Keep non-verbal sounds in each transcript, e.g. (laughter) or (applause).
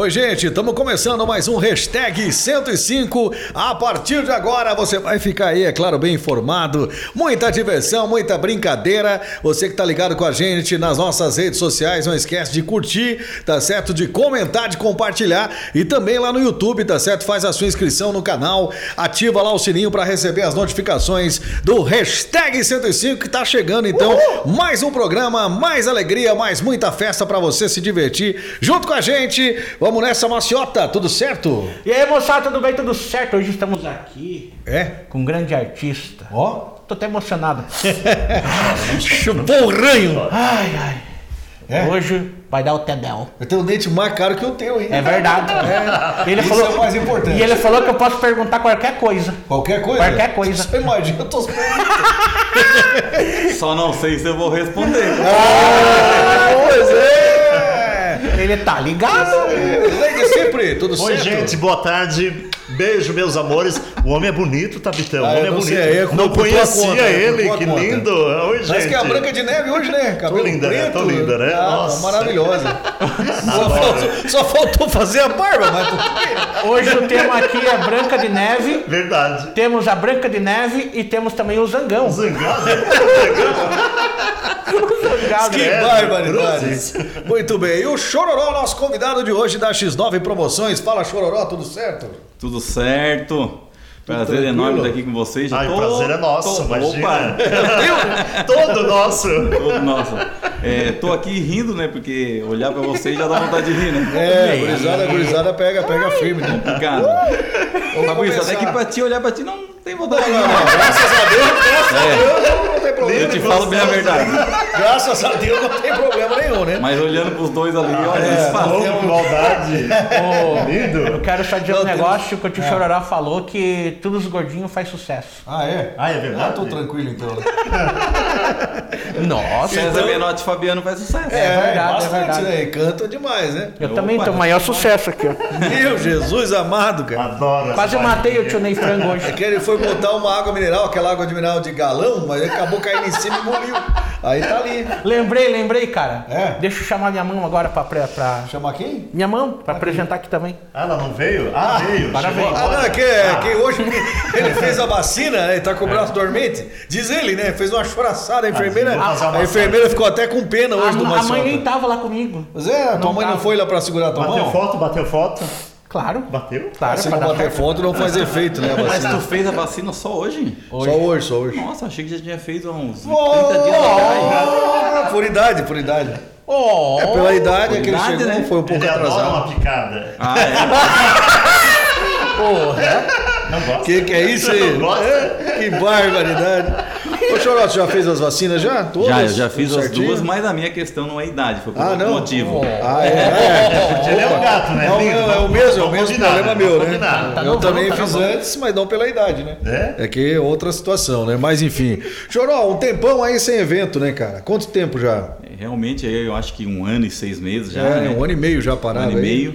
Oi, gente, estamos começando mais um hashtag 105. A partir de agora você vai ficar aí, é claro, bem informado. Muita diversão, muita brincadeira. Você que tá ligado com a gente nas nossas redes sociais, não esquece de curtir, tá certo? De comentar, de compartilhar e também lá no YouTube, tá certo? Faz a sua inscrição no canal, ativa lá o sininho para receber as notificações do hashtag 105 que tá chegando então. Uhul! Mais um programa, mais alegria, mais muita festa para você se divertir junto com a gente. Vamos nessa, Maciota, tudo certo? E aí, moçada, tudo bem? Tudo certo? Hoje estamos aqui É? com um grande artista. Ó. Tô até emocionado. (laughs) Chupou o ranho. Ai, ai. É? Hoje vai dar o Tedel. Eu tenho um dente mais caro que o teu, hein? É verdade. Ele Isso falou, é o mais importante. E ele falou que eu posso perguntar qualquer coisa. Qualquer coisa? Qualquer coisa. Você imagina, eu tô (laughs) Só não sei se eu vou responder. Ah, pois é! Ele tá ligado? Lady sempre, tudo Oi, certo? gente, boa tarde. Beijo, meus amores. O homem é bonito, Tabitão. Ah, o homem eu é não bonito. sei, é com- não conhecia conta, é com ele, que conta. lindo. Oi, gente. Mas que é a Branca de Neve hoje, né? Cabelo linda, né? preto. Tô linda, né? Ah, tá Nossa. maravilhosa. (laughs) Só faltou, só faltou fazer a barba, mas. Hoje o tema aqui é Branca de Neve. Verdade. Temos a Branca de Neve e temos também o Zangão. Zangado. Zangado, (laughs) Que né? barbaridade. cruzes. Muito bem. E o Chororó, nosso convidado de hoje da X9 Promoções. Fala, Chororó, tudo certo? Tudo certo. Prazer tranquilo? enorme estar aqui com vocês. Já Ai, o tô- prazer é nosso, tô- imagina. Opa! Todo nosso. Todo nosso. É, tô aqui rindo, né? Porque olhar pra vocês já dá vontade de rir, né? É, gurizada, gurizada pega, pega firme, né? Complicado. Fabrício, até que pra ti, olhar pra ti não tem vontade. Não, não. não, graças a Deus, graças a É. Deus não tem Eu problema. te falo bem a verdade. Graças a Deus não tem problema nenhum, né? Mas olhando pros dois ali, olha, É. eles falam. Maldade. Eu Lindo. quero só dizer Não, um negócio que o tio Chororó falou que todos os gordinhos faz sucesso. Ah, é? Ah, é verdade? Ah, tô tranquilo então. (laughs) Nossa. César Menotti e Fabiano faz sucesso. É verdade, é bastante, verdade. né? Canta demais, né? Eu Opa. também tenho o maior sucesso aqui, ó. Meu Jesus amado, cara. Adoro. Quase eu matei o tio Ney Frango hoje. É que ele foi botar uma água mineral, aquela água de mineral de galão, mas ele acabou caindo em cima e morreu. Aí tá ali. Lembrei, lembrei, cara. É? Deixa eu chamar minha mãe agora pra. pra, pra- Chamar quem? Minha mãe, pra apresentar aqui também. Ah, ela não veio? Ah, veio. parabéns. Ah, não, é que, é que hoje ele fez a vacina, né? Ele tá com o braço dormente. Diz ele, né? Fez uma choraçada. A enfermeira, vou fazer uma a enfermeira ficou até com pena A, hoje do a mãe nem tava lá comigo. Mas é, tua Não mãe não tava. foi lá pra segurar a tua Bateu mão? foto, bateu foto. Claro. Bateu? Claro, Se não bater foto, não faz efeito, né? A Mas tu fez a vacina só hoje? Só hoje, só hoje. Nossa, achei que já tinha feito há uns 30 Oh, dias atrás. por idade, por idade. Oh, É pela idade é que ele chegou, né? foi um pouco Ele atrasado. uma picada. Ah, é? Não gosta? Que que é isso aí? Não gosta? É, que barbaridade. Ô, Chorote, já fez as vacinas já? Todas? Já, eu já fiz as certinho? duas, mas a minha questão não é idade, foi por Ah, outro não? motivo. Ah, é? é. Ele é um gato, né? Não, não, Lindo. é o mesmo, é o mesmo problema meu, né? Tá eu novão, também tá fiz antes, mas não pela idade, né? É? É que é outra situação, né? Mas enfim. Choró, um tempão aí sem evento, né, cara? Quanto tempo já? É, Realmente, eu acho que um ano e seis meses já. é, né? um ano e meio já Um parado ano e aí. meio.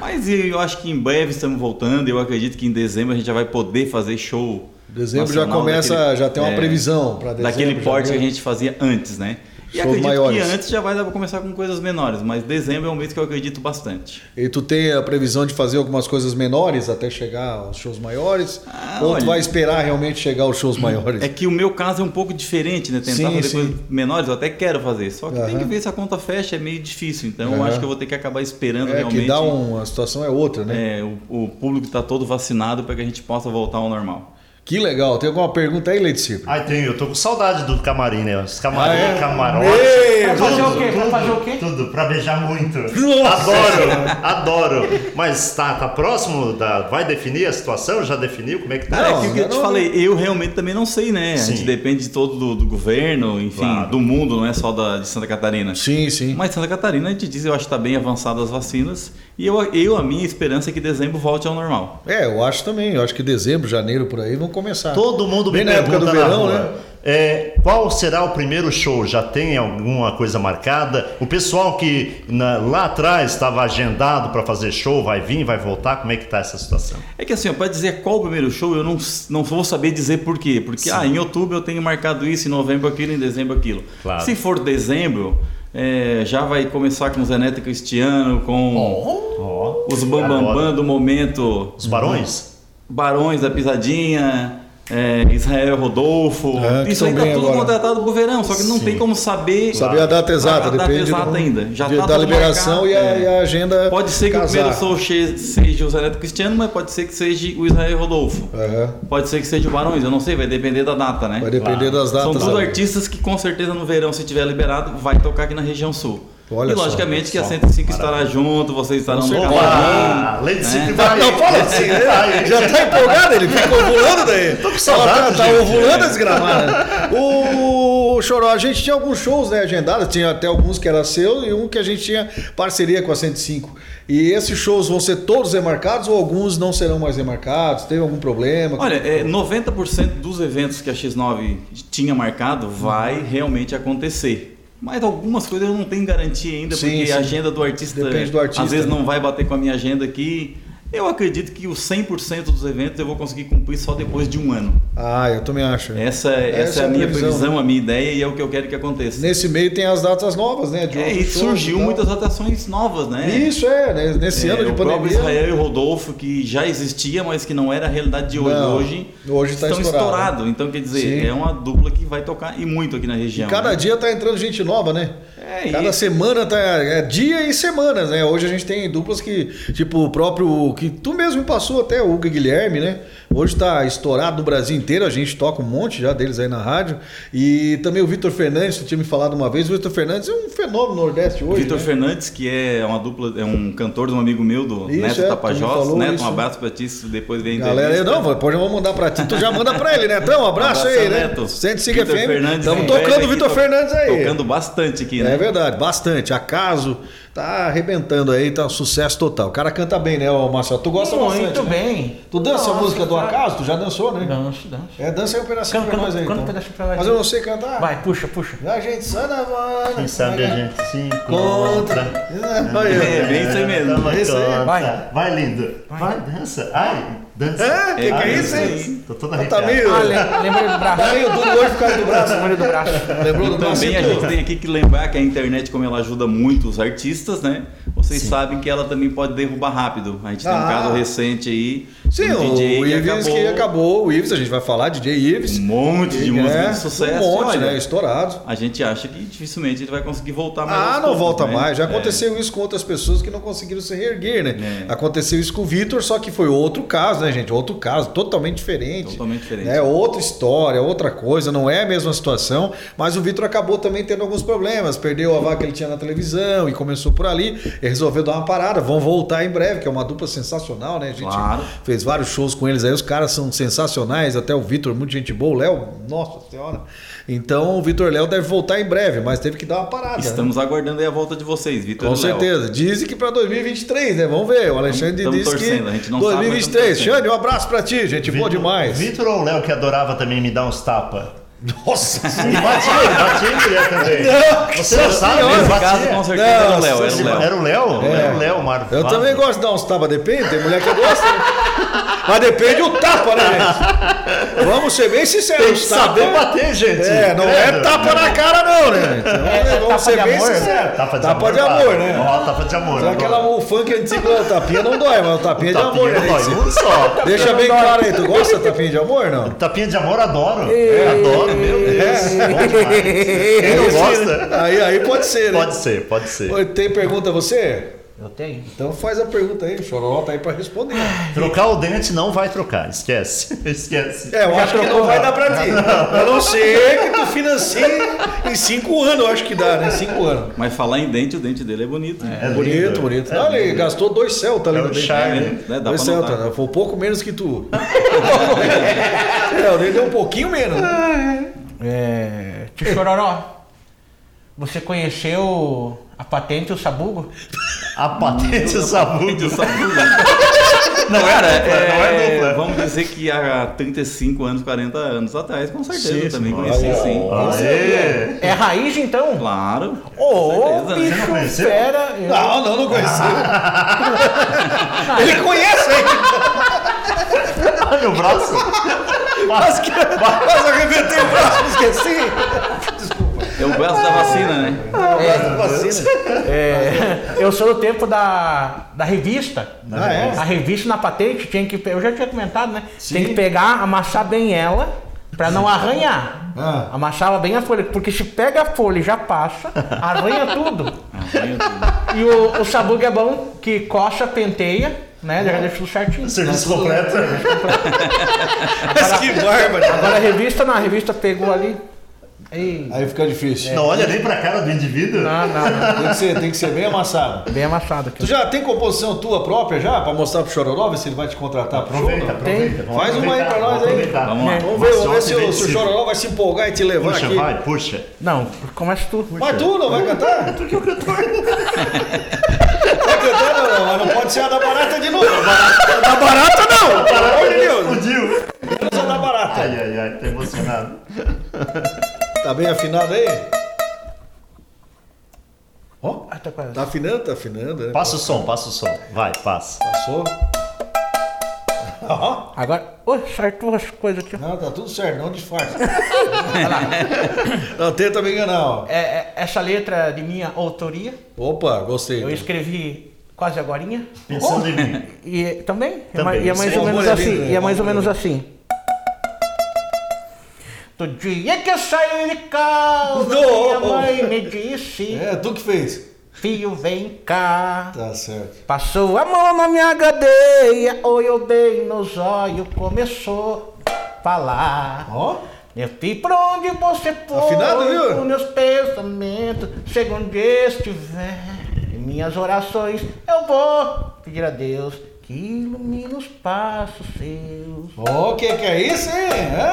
Mas eu acho que em breve estamos voltando. Eu acredito que em dezembro a gente já vai poder fazer show. Dezembro já começa, daquele- já tem uma é, previsão para dezembro. Daquele porte que a gente fazia antes, né? E acredito maiores. que antes já vai dar para começar com coisas menores, mas dezembro é um mês que eu acredito bastante. E tu tem a previsão de fazer algumas coisas menores até chegar aos shows maiores? Ah, ou tu olha- vai esperar realmente chegar aos shows maiores? É que o meu caso é um pouco diferente, né? Tentar Sim, fazer sim. coisas menores, eu até quero fazer. Só que tem Aham. que ver se a conta fecha, é meio difícil. Então eu Aham. acho que eu vou ter que acabar esperando É realmente. que dá um, a situação é outra, né? é, o, o público está todo vacinado para que a gente possa voltar ao normal. Que legal. Tem alguma pergunta aí, Leite Cipro? Ai, tenho, eu tô com saudade do camarim, né? Os camarim, Ah, é? camarote. Meu, fazer o quê? Pra tudo, fazer o quê? Tudo, pra beijar muito. Nossa! Adoro, adoro. Mas tá, tá próximo da. Vai definir a situação? Já definiu como é que tá? Não, é aquilo que eu te falei, eu realmente também não sei, né? A gente Sim. depende de todo do, do governo, enfim, Claro. do mundo, não é só da, de Santa Catarina. Sim, sim. Mas Santa Catarina, a gente diz, eu acho que está bem avançadas as vacinas. E eu, eu, a minha esperança é que dezembro volte ao normal. É, eu acho também. Eu acho que dezembro, janeiro por aí vão começar. Todo mundo me Bem na época pergunta do na verão, rua, né? é, qual será o primeiro show? Já tem alguma coisa marcada? O pessoal que na- lá atrás estava agendado para fazer show vai vir, vai voltar? Como é que tá essa situação? É que assim, para dizer qual o primeiro show, eu não, não vou saber dizer por quê. Porque ah, em outubro eu tenho marcado isso, em novembro aquilo, em dezembro aquilo. Claro. Se for dezembro, é, já vai começar com Zé Neto Cristiano, com. os bambambam Agora. do momento, Os barões? Barões da Pisadinha, é, Israel Rodolfo. É, que Isso aí tão tá bem tudo agora. contratado pro verão, só que não Sim. tem como saber. Saber a data exata, a data depende exata do- ainda. Já de- tá da tudo liberação e, a, é. e a agenda. Pode ser que casar. o primeiro show seja o Zé Neto Cristiano, mas pode ser que seja o Israel Rodolfo. Aham. Pode ser que seja o Barões, eu não sei, vai depender da data, né? Vai depender das datas. São tudo né? artistas que com certeza no verão, se tiver liberado, vai tocar aqui na região sul. Olha e só, logicamente que a só, 105 estará junto, vocês estarão no certeza. Opa! camarim. Lady né? Vai. Não, fala assim, né? Já tá (laughs) empolgado, ele fica ovulando daí. Tô com saudade, Ela tá, tá ovulando esse gramado. O Choró, a gente tinha alguns shows né, agendados, tinha até alguns que era seu e um que a gente tinha parceria com a 105. E esses shows vão ser todos remarcados ou alguns não serão mais remarcados? Teve algum problema? Olha, é, 90% dos eventos que a X9 tinha marcado vai realmente acontecer. Mas algumas coisas eu não tenho garantia ainda, Sim, porque sim. a agenda do artista, do artista, às vezes né? não vai bater com a minha agenda aqui. Eu acredito que os 100% dos eventos eu vou conseguir cumprir só depois de um ano. Ah, eu também acho. Essa, essa, é a minha previsão, a minha ideia e é o que eu quero que aconteça. Nesse meio tem as datas novas, né? De É, e surgiu tal. muitas atrações novas, né? Isso é, né? nesse É, ano de o próprio pandemia. Israel e o Rodolfo, que já existia, mas que não era a realidade de hoje. Não, hoje hoje tá estão estourado. estourados. Então, quer dizer, Sim. é uma dupla que vai tocar e muito aqui na E região. cada né? dia tá entrando gente nova, né? É, Cada e- semana tá. É dia e semanas, né? Hoje a gente tem duplas que, tipo, o próprio. Que tu mesmo me passou até, o Hugo Guilherme, né? Hoje tá estourado no Brasil inteiro, a gente toca um monte já deles aí na rádio. E também o Vitor Fernandes, tu tinha me falado uma vez, o Vitor Fernandes é um fenômeno no Nordeste hoje. Vitor né? Fernandes, que é uma dupla, é um cantor de um amigo meu, do Isso, Neto é, Tapajós. Neto, isso. um abraço pra ti, se depois vem Galera, eu não, pode vamos mandar pra ti, tu já manda pra ele, né? Então, um abraço, Abraço, aí, né? Neto. 105 Vitor FM. Fernandes, Estamos um tocando o Vitor to- Fernandes aí. Tocando bastante aqui, né? É verdade, bastante. Acaso tá arrebentando aí, tá um sucesso total. O cara canta bem, né, Marcelo? Tu gosta Muito bastante. né? bem. Tu dança a Nossa, música do. Acaso? Tu já dançou, né? Danço, danço. É, dança aí um pedacinho Canta, pra nós aí. canta um então. pedacinho pra nós. Mas eu não sei cantar. Vai, puxa, puxa. A gente só na mano. Quem sabe a gente se Contra. encontra. Vai, É, bem isso aí mesmo. É isso aí. conta. Vai. Vai, lindo. Vai, dança. Ai, dança. É? Que que é isso, hein? Tô todo Tá arrepiado. meio. Ah, lem- lembrei do braço. Tá meio duro hoje por causa do braço. Lembrei do braço. Lembrou do braço? Também a gente tem aqui que lembrar que a internet, como ela ajuda muito os artistas, né? Vocês sabem que ela também pode derrubar rápido. A gente tem um Ah. caso recente aí. Sim, o Ives que acabou. O Ives, a gente vai falar, DJ Ives. Um monte de É, música de sucesso. Um monte, Olha, né? Estourado. A gente acha que dificilmente ele vai conseguir voltar mais. Ah, não volta né? mais. Já É. aconteceu isso com outras pessoas que não conseguiram se reerguer, né? É. Aconteceu isso com o Vitor, só que foi outro caso, né, gente? Outro caso, totalmente diferente. Totalmente diferente. É outra história, outra coisa, não é a mesma situação. Mas o Vitor acabou também tendo alguns problemas. Perdeu a vaga que ele tinha na televisão e começou por ali. E resolveu dar uma parada. Vão voltar em breve, que é uma dupla sensacional, né? A gente Claro. fez vários shows com eles aí. Os caras são sensacionais. Até o Vitor, muito gente boa. O Léo, nossa senhora. Então o Vitor Léo deve voltar em breve, mas teve que dar uma parada. né? Estamos aguardando aí a volta de vocês, Vitor Com Léo. certeza. Dizem que para 2023, né? Vamos ver. O Alexandre Tamo disse torcendo, que a gente não sabe, mas 2023. tamo torcendo. Xande, um abraço pra ti, gente. Boa demais. Vitor ou o Léo que adorava também me dar uns tapas? Nossa Sim, batia, batia em mulher também. Você não sabe, senhora. ele Nesse caso, com batia. certeza era o Léo, era o senhora. Léo. Era o Léo? É. Era o Léo, Mar. Eu Mar- também gosto de dar uns tapas, depende. Tem mulher que gosta. né? Mas depende o tapa, né, gente? Vamos ser bem sinceros. Tem que saber tapa- bater, gente. É, não é Credo. tapa na cara, não, né? Então, É, é vamos ser bem amor, né? sinceros. Tapa de Tapa amor. de amor, né? Ó, tapa de amor. Só aquela o funk antigo, o tapinha não dói, mas o tapinha, de amor, Tapinha né? dói, um só. Deixa bem claro aí, tu gosta de tapinha de amor, não? Tapinha de amor, adoro. Adoro, meu Deus. Bom demais. (laughs) Quem não gosta? Aí, aí pode ser, né? Pode ser, pode ser. Tem pergunta a você? Eu tenho. Então faz a pergunta aí, o Chororó tá aí pra responder. Trocar o dente não vai trocar, esquece. (laughs) Esquece. É, eu acho que não vai dar pra ti. A não ser que tu financie em cinco anos, eu acho que dá, né? Cinco anos. Mas falar em dente, o dente dele é bonito. É bonito, lindo. bonito. É Não, ele lindo. gastou dois Celta ali É no o dente. charme. né? Dá dois pra Celta, né? Foi um pouco menos que tu. (laughs) é, o dele deu um pouquinho menos. né? É... Tio Chororó, você conheceu a patente e o sabugo? A patente Muito sabugo. (laughs) Não é Cara, dupla, não é dupla. Vamos dizer que há 35 anos, 40 anos atrás, com certeza, Sim, eu também conheci Olha, sim. Aê. É raiz, então? Claro. Ô, né? bicho conheceu? fera. eu- Não, não, não conheci. (laughs) Ele conhece aí. Ai, meu braço. Mas, que, mas arrebentei o braço, esqueci. É o braço da vacina, né? Vacina. É, eu sou do tempo da, da revista. Ah, é? A revista na patente tinha que. Eu já tinha comentado, né? Tem que pegar, amassar bem ela pra não arranhar. Ah. Amassava bem a folha, porque se pega a folha e já passa, arranha tudo. Arranha tudo. E o, o sabugo é bom, que coça, penteia, né? Já deixa tudo certinho. Serviço completo. (laughs) Mas que bárbaro. Agora a revista não, a revista pegou ali. Ei, Aí fica difícil. Não olha nem pra cara do indivíduo. não, não, não. Tem que, ser, tem que ser bem amassado. Bem amassado aqui. Tu já tem composição tua própria já? Pra mostrar pro Chororó, ver se ele vai te contratar pro show? Aproveita, não? aproveita. Faz uma aí pra nós vamos aí. Vamos lá. Vamos ver, vamos ver se, o- se o. Chororó vai se empolgar e te levar Puxa, aqui. vai, puxa. Não, começa tu. Mas tu não vai cantar? Tu que é o cantor. Vai cantar não, não, mas não pode ser a da barata de novo. Da barata não! De Deus! Explodiu. Menos a da barata. Ai, ai, ai, tô emocionado. Tá bem afinado aí? Ó, Ah, tá tá afinando, tá afinando. né? Passa o som, passa o som. Vai, passa. Passou. Ó, (laughs) Agora, oi, certo as coisas aqui. não, tá tudo certo, não disfarça. (laughs) não tenta me enganar, ó. É, é, essa letra de minha autoria, Opa, gostei. eu escrevi quase agorinha. Pensando em mim. E é- também, é Também, e é mais ou é menos assim. E é mais ou menos assim. Do dia que eu saí de casa, minha mãe me disse: É, tu que fez. Filho, vem cá. Tá certo. Passou a mão na minha cadeia, olhou bem nos olhos, começou a falar. Ó, Meu filho, por onde você foi? Afinado, viu? Os meus pensamentos, onde estiver. Em minhas orações eu vou pedir a Deus que ilumine os passos seus. ó, que que é isso, hein? Hã?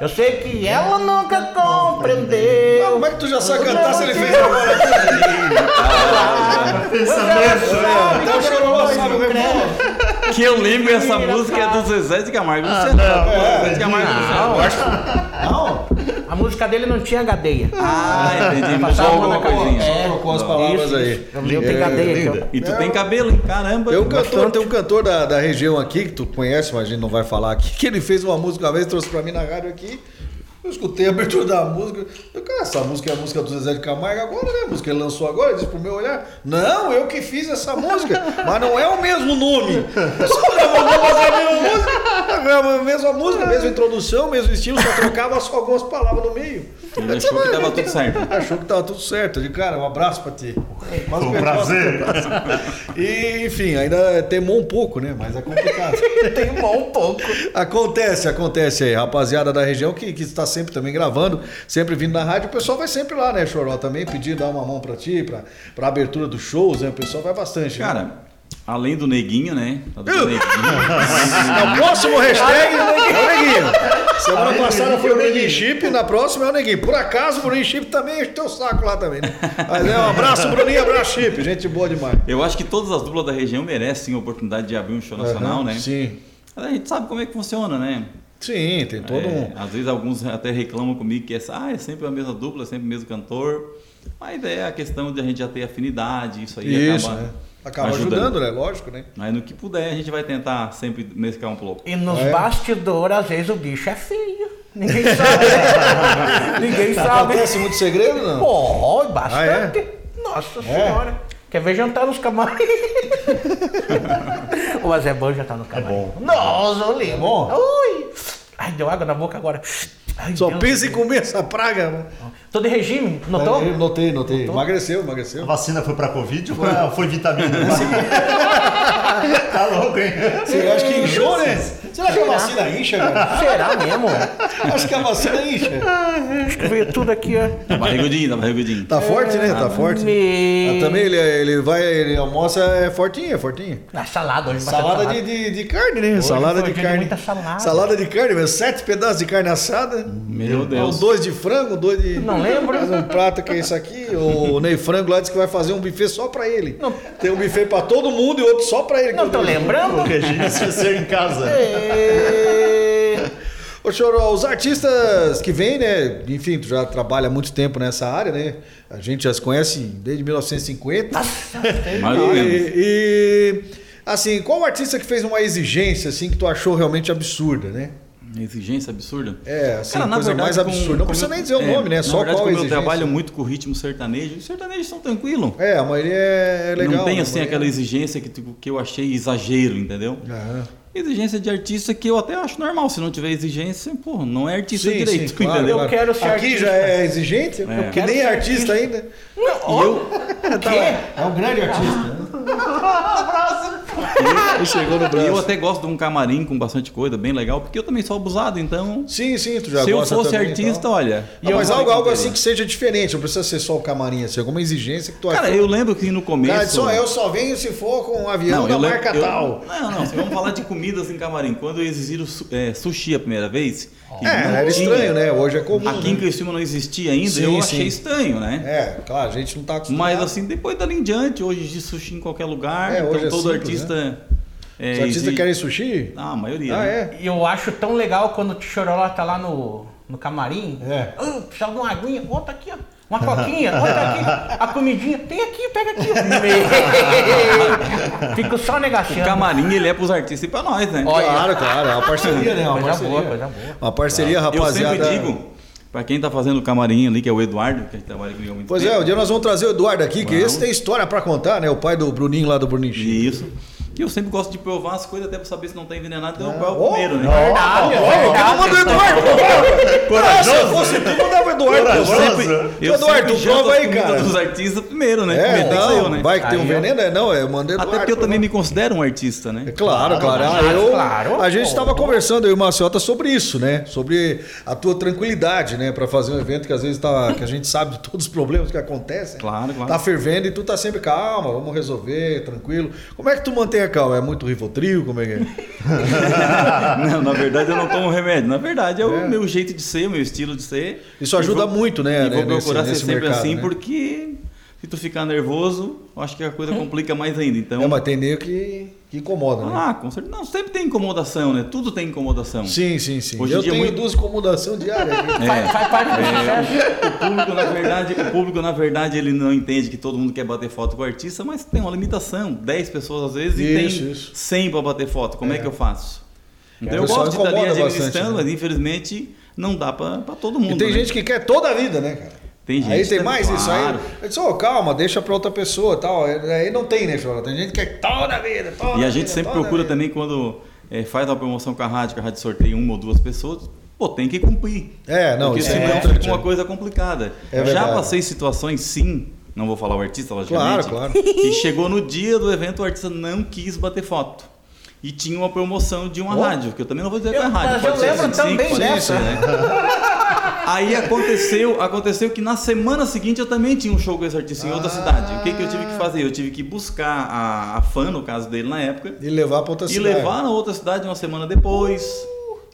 Eu sei que ela nunca Ah, compreendeu. como é que tu já sabe cantar se ele fez agora? (laughs) Pensamento. Até o Chororó sabe o refrão. Que eu lembro essa música é do Zezé de Camargo. Ah, Luciano. não, Zezé não, de Camargo. Não, Luciano. Não? A música dele não tinha gadeia. Ah, entendi. Passava Mudou a mão alguma na coisinha. Só trocou as palavras Isso, aí. isso. Eu eu tenho gadeia aqui, ó. linda. E tu tem cabelo, hein? Caramba. Tem um cantor, tem um cantor da, da região aqui que tu conhece, mas a gente não vai falar aqui, que ele fez uma música uma vez, trouxe pra mim na rádio aqui. Eu escutei a abertura da música. Eu, cara, essa música é a música do Zezé de Camargo agora, né? A música ele lançou agora, disse pro meu olhar. Não, eu que fiz essa música, mas não é o mesmo nome. Só gravamos a mesma música, a mesma música, mesma introdução, mesmo estilo, só trocava só algumas palavras no meio. Ele achou que tava tudo certo. Achou que tava tudo certo. Eu digo, cara, um abraço pra ti. Foi um prazer. E, enfim, ainda temou um pouco, né? Mas é complicado. (laughs) Tem um pouco. acontece, acontece aí. Rapaziada da região que, que está sempre também gravando, sempre vindo na rádio, o pessoal vai sempre lá, né, Choró? Também pedir, dar uma mão pra ti, pra, pra abertura dos shows, né? O pessoal vai bastante. né? Além do neguinho, né? Do neguinho. No próximo hashtag é o Neguinho. Semana passada foi o Neguinho Chip, na próxima é o Neguinho. Por acaso, o Bruninho Chip também enche teu saco lá também, né? Mas é um abraço, Bruninho, abraço, Chip. Gente boa demais. Eu acho que todas as duplas da região merecem a oportunidade de abrir um show nacional, Aham, né? Sim. Mas a gente sabe como é que funciona, né? Sim, tem todo É, um. Às vezes alguns até reclamam comigo que essa, ah, é sempre a mesma dupla, é sempre o mesmo cantor. Mas é a questão de a gente já ter afinidade, isso aí Isso, acaba, né? Acaba ajudando. né? Lógico, né? Mas no que puder, a gente vai tentar sempre mesclar um pouco. E nos É. bastidores, às vezes, o bicho é feio. Ninguém (laughs) sabe. Ninguém sabe. Acontece muito segredo, não? Oh, bastante. Ah, Nossa senhora. Quer ver jantar nos camarim? (laughs) o Azebão já tá no camarim. bom. Nossa, lembro. É bom? Ui. Ai, deu água na boca agora. Ai, Só Deus. pensa em comer essa praga. mano. Tô de regime, notou? Eu notei, notei. Notou? Emagreceu, A emagreceu. vacina foi pra Covid ou foi, foi vitamina? (laughs) tá louco, hein? Você acha que inchou, né? Será que a vacina incha, cara? Será mesmo? Acho que a vacina incha. Acho que veio tudo aqui, ó. Tá barrigudinho, tá barrigudinho. Tá forte, né? Tá forte. Me... Ah, também ele, ele vai, ele almoça é fortinho, é fortinho. Na salada hoje. bastante Salada de, de, de carne, né? salada foi de carne. muita salada. Salada de carne, meu. Sete pedaços de carne assada. Meu Um Deus. dois de frango, dois de. Não lembro. Faz (laughs) um prato que é isso aqui. O Ney Frango lá disse que vai fazer um buffet só pra ele. Não. Tem um buffet pra todo mundo e outro só pra ele. Não tô lembrando. O regime esqueceu em casa. É. (laughs) Ô, Choró, os artistas que vêm, né? Enfim, tu já trabalha há muito tempo nessa área, né? A gente já se conhece desde 1950. (laughs) Mais ou menos. E, assim, qual artista que fez uma exigência assim que tu achou realmente absurda, né? Exigência absurda. É, assim, Cara, na coisa verdade, mais com- absurda. Não como precisa eu- nem dizer o é, nome, né? Na Só verdade, qual a como eu exigência. trabalho muito com ritmo sertanejo, os sertanejos são tranquilos. É, a maioria é legal. não tem a assim maioria- aquela exigência que, tu- que eu achei exagero, entendeu? Aham. Exigência de artista que eu até acho normal. Se não tiver exigência, pô, não é artista Sim, direito, sim, claro, entendeu? quero ser Aqui artista. já é exigente, É. que nem é artista ainda. E eu, (laughs) É um grande artista. (laughs) Ele chegou no e eu braço. até gosto de um camarim com bastante coisa, bem legal, porque eu também sou abusado, então. Sim, sim, tu já se eu fosse também, artista, então. olha. Não, eu mas não algo, algo assim que seja diferente, não precisa ser só o camarim, assim, alguma exigência que tu Cara, achou. eu lembro que no começo. Cara, só eu só venho se for com um avião da eu lembro- marca eu- tal. Não, não, vamos falar de comidas em camarim. Quando exigiram é, sushi a primeira vez. É, não era estranho, né? Hoje é comum. Aqui em né? Criciúma não existia ainda, Sim, eu sim. achei estranho, né? É, claro, a gente não tá acostumado. Mas assim, depois dali em diante, hoje de sushi em qualquer lugar, É, então é todo simples, artista. É, Os artistas exige- querem sushi? Ah, a maioria. Ah, né? é? E eu acho tão legal quando o Tichorolá tá lá no, no camarim. É. Ah, precisava de uma aguinha. Tá aqui, ó. Uma coquinha, tá aqui. A comidinha. Tem aqui, pega aqui. (laughs) Fico só O negacionando. camarim, ele é pros artistas e pra nós, né? Olha. Claro, claro, é uma parceria, né? Uma Coisa parceria. boa, coisa boa. Uma parceria, Eu rapaziada. sempre digo, pra quem tá fazendo o camarim ali, que é o Eduardo, que a gente trabalha comigo há muito Pois tempo. é, um dia nós vamos trazer o Eduardo aqui, que Vamos. esse tem história pra contar, né? O pai do Bruninho lá do Bruninho Chico. Isso. E eu sempre gosto de provar as coisas até pra saber se não tá envenenado, então qual é o Oh, primeiro, né? Verdade, Olha, que não manda o Eduardo! Ah, se eu fosse tu, mandava o Eduardo. Corajoso. pô. Sempre, eu Eduardo, prova aí, cara. dos artistas primeiro, né? É, Primeiro tem que ser não, eu, né? vai que tem um veneno, é, não, é manda Eduardo. Até porque eu também prova. me considero um artista, né? É claro, claro. Claro, Ah, eu, claro. a gente estava conversando, eu e o Maciota, sobre isso, né? Sobre a tua tranquilidade, né? Pra fazer um evento que às vezes tá, que a gente sabe de todos os problemas que acontecem. Claro, claro. Tá fervendo e tu tá sempre calma, vamos resolver, tranquilo. Como é que tu mantém a É muito Rivotril? Como é que é? (laughs) não, na verdade eu não tomo remédio. Na verdade é o meu jeito de ser, o meu estilo de ser. Isso ajuda vou- muito, né, E né, vou procurar nesse- ser nesse sempre mercado, assim, né? porque se tu ficar nervoso, eu acho que a coisa complica mais ainda. Então, É, mas tem nego que, que incomoda, né? ah, com certeza. Não, sempre tem incomodação, né? Tudo tem incomodação. Sim, sim, sim. Hoje em eu dia tenho muito- duas incomodações diárias. É. Faz parte do sucesso. O público, na verdade, o público, na verdade, ele não entende que todo mundo quer bater foto com o artista, mas tem uma limitação. 10 pessoas às vezes e Isso, tem isso. 100 para bater foto. Como é, que eu faço? Então É, o eu gosto de estar ali incomoda administrando, bastante, né? mas infelizmente não dá para todo mundo. E tem né? gente que quer toda a vida, né, cara? Tem gente aí tem que- mais isso aí. claro. Eu disse, ô, calma, deixa pra outra pessoa e tal. Aí não tem, né, Chora? Tem gente que quer toda a vida, toda E a vida, gente sempre toda a procura vida. também quando é, faz uma promoção com a rádio, que a rádio sorteia uma ou duas pessoas, pô, tem que cumprir. É, não, Porque isso é senão importante. fica uma coisa complicada. É Já verdade. passei situações, sim, não vou falar o artista, logicamente, Claro, claro. que chegou no dia do evento, o artista não quis bater foto. E tinha uma promoção de uma Ó. rádio, que eu também não vou dizer qual é rádio. mas eu lembro 25, também ser dessa. né? Aí aconteceu, aconteceu que na semana seguinte eu também tinha um show com esse artista em outra Ah. cidade. O que, que eu tive que fazer? Eu tive que buscar a, a fã, no caso dele na época, E levar pra outra e cidade. levar na outra cidade uma semana depois.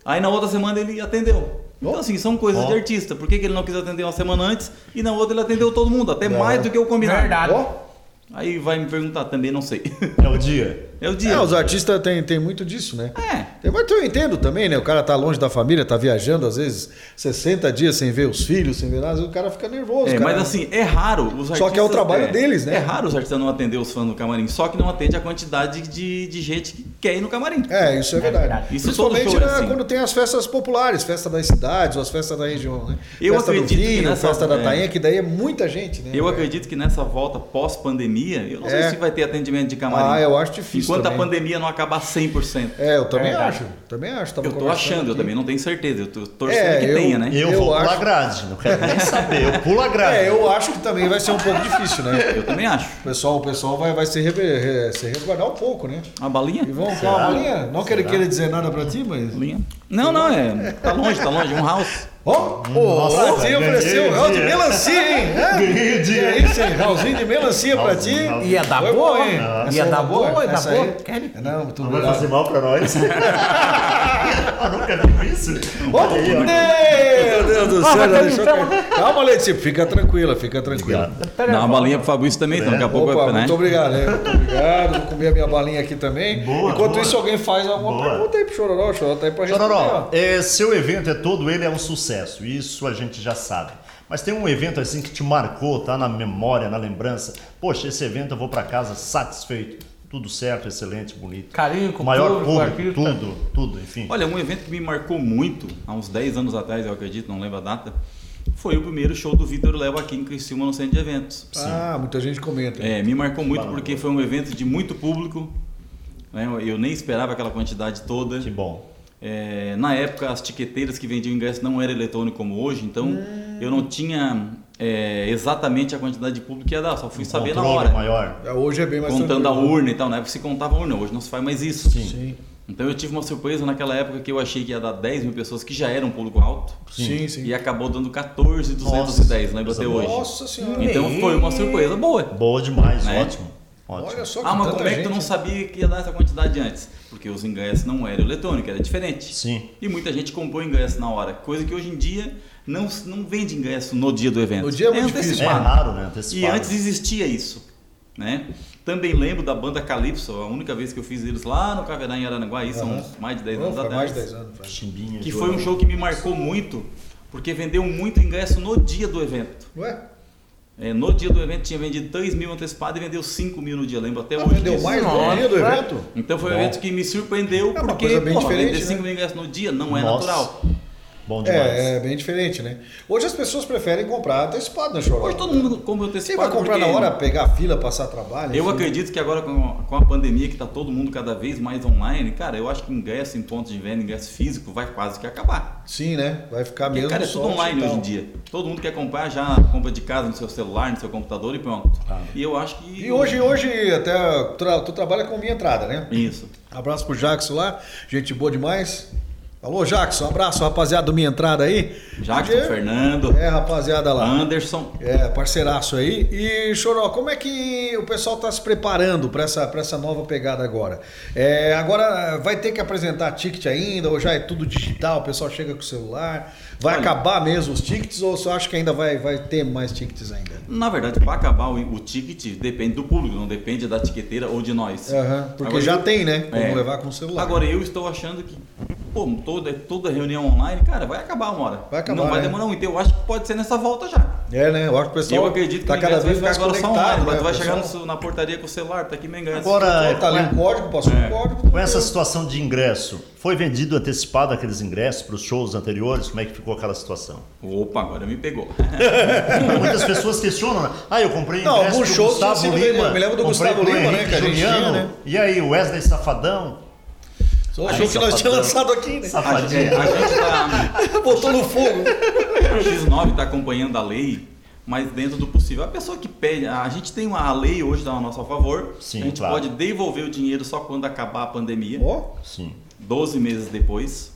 Aí na outra semana ele atendeu. Então, Oh. assim, são coisas Oh. de artista. Por que, que ele não quis atender uma semana antes e na outra ele atendeu todo mundo? Até Não. mais do que o combinado. Verdade. Ó, Aí vai me perguntar, também não sei. É o dia. É o dia. É, os artistas têm tem muito disso, né? É. Mas eu entendo também, né? O cara tá longe da família, tá viajando, às vezes 60 dias sem ver os filhos, sem ver nada, o cara fica nervoso. É, cara. mas assim, é raro os artistas. Só que é o trabalho deles, né? É raro os artistas não atender os fãs no camarim, só que não atende a quantidade de, de gente que quer ir no camarim. É, isso é verdade. verdade. Isso todo Principalmente show é né, assim. quando tem as festas populares, festa das cidades, ou as festas da região, né? Eu festa do acredito que nessa- festa da é. tainha, que daí é muita gente, né? Eu acredito que nessa volta pós-pandemia, eu não É. sei se vai ter atendimento de camarim. Ah, eu acho difícil Enquanto também. a pandemia não acabar 100%. É, eu também Verdade. acho. Também acho. Tava Eu tô achando, eu aqui. também não tenho certeza. Eu tô torcendo É, que eu- tenha, né? Eu, Eu vou pular acho- grade, não quero nem saber. Eu pulo a grade. (laughs) É, eu acho que também vai ser um pouco difícil, né? Eu também acho. O pessoal, o pessoal vai, vai se, re- se resguardar um pouco, né? A balinha? E Será? uma balinha. Não que ele queira dizer nada pra ti, mas. Balinha. Não, não, é. Tá longe, tá longe. Um house. Ó, pra ti ganhei ofereceu o Raul de melancia, hein? Ganhei o dia. É isso, hein? Raulzinho de melancia pra ti. Ia dar Foi boa, bom, hein? ia Essa dar é boa, ia dar Essa boa. Não, tu Não vai fazer mal pra nós? (laughs) Eu nunca vi isso. Ó. Meu Deus do céu, já deixou cair. Calma, Letícia, fica tranquila, fica tranquila. Dá uma balinha pro Fabrício também, então daqui a pouco Opa, vai, né? muito obrigado, né? Muito obrigado. Vou comer a minha balinha aqui também. Boa, Enquanto boa. isso, alguém faz alguma Boa. pergunta aí pro Chororó. O Chororó tá aí pra responder. Chororó, é, seu evento é todo ele é um sucesso, isso a gente já sabe. Mas tem um evento assim que te marcou, tá na memória, na lembrança. Poxa, esse evento eu vou pra casa satisfeito. Tudo certo, excelente, bonito. Carinho com o maior público, artista. tudo, tudo, enfim. Olha, um evento que me marcou muito, há uns 10 anos atrás, eu acredito, não lembro a data, foi o primeiro show do Vitor Léo aqui em Criciúma no centro de eventos. Ah, muita gente comenta. É, me marcou muito porque foi um evento de muito público. né? Eu nem esperava aquela quantidade toda. Que bom. É, na época, as tiqueteiras que vendiam ingresso não era eletrônico como hoje, então eu não tinha é, exatamente a quantidade de público que ia dar, só fui saber na hora. maior. É, Hoje é bem mais Contando a tranquilo. urna e tal, na época se contava a urna, hoje não se faz mais isso. Sim, Então eu tive uma surpresa naquela época que eu achei que ia dar 10 mil pessoas, que já era um público alto, sim, sim. e acabou dando 14,210, lembro até hoje. Nossa senhora. Então foi uma surpresa boa. Boa demais, Né? ótimo. Ótimo. Olha só que Ah, mas como é que tu não sabia que ia dar essa quantidade antes? Porque os ingressos não eram eletrônicos, era diferente. Sim. E muita gente comprou ingresso na hora, coisa que hoje em dia não, não vende ingresso no dia do evento. No dia é muito difícil. É antecipado. raro, né? E Antecipado. antes existia isso, né? Também lembro da banda Calypso, a única vez que eu fiz eles lá no Caverá em Aranaguá, isso são uns mais de 10 Pô, anos atrás. mais de 10 anos. faz. Chimbinha. Que foi um show que me marcou muito, porque vendeu muito ingresso no dia do evento. Ué? É, no dia do evento tinha vendido 3 mil antecipado e vendeu 5 mil no dia, lembro até Ah, hoje. vendeu disso. mais no dia do evento? Então foi um evento que me surpreendeu, É porque porra, vender né? 5 mil ingressos no dia não é Nossa. natural. Bom demais. É, é bem diferente, né? Hoje as pessoas preferem comprar antecipado, né, Choró? Hoje todo mundo compra antecipado. vai comprar porque na hora, pegar fila, passar trabalho? Eu enfim. acredito que agora com a, com a pandemia, que está todo mundo cada vez mais online, cara, eu acho que ingresso em pontos de venda, ingresso físico, vai quase que acabar. Sim, né? Vai ficar Porque, mesmo cara, é tudo online hoje em dia. Todo mundo quer comprar já compra de casa no seu celular, no seu computador e pronto. E eu acho que. E hoje, hoje até tra- tu trabalha com minha entrada, né? Isso. Abraço pro Jackson lá, gente boa demais. Alô, Jackson, abraço, rapaziada do Minha Entrada aí. Jackson, Podia- Fernando, É, rapaziada lá. Anderson. É, parceiraço aí. E, Choró, como é que o pessoal está se preparando para essa, pra essa nova pegada agora? É, agora vai ter que apresentar ticket ainda, ou já é tudo digital, o pessoal chega com o celular? Vai Olha- acabar mesmo os tickets, ou você acha que ainda vai, vai ter mais tickets ainda? Na verdade, para acabar o, o ticket, depende do público, não depende da tiqueteira ou de nós. Aham, porque Agora, já eu- tem, né? Como É. levar com o celular. Agora eu estou achando que pô, toda, toda reunião online, cara, vai acabar uma hora. Vai acabar, Não vai né? demorar muito. Eu acho que pode ser nessa volta já. É, né? Eu acho que o pessoal eu acredito que tá cada vez vai mais ficar agora só online. né? Mas tu vai chegar no- na portaria com o celular, tá aqui ingresso. Agora, Tá ali um código, passou É. um código. com essa situação de ingresso, foi vendido antecipado aqueles ingressos para os shows anteriores? Como é que ficou aquela situação? Opa, agora me pegou. (laughs) Muitas pessoas questionam, né? ah, eu comprei Não, ingresso alguns do shows Gustavo Lima, me lembro do comprei Gustavo Lima, né, Henrique que a gente Juliano, tinha, né? E aí, o Wesley Safadão? Só Aí, achou que nós tínhamos lançado aqui, né? A, Safadinho. a gente tá. (laughs) Botou no fogo. O X9 está acompanhando a lei, mas dentro do possível. A pessoa que pede, a gente tem uma a lei hoje tá a nosso favor. Sim, a gente claro. pode devolver o dinheiro só quando acabar a pandemia, Ó, Sim. 12 meses depois.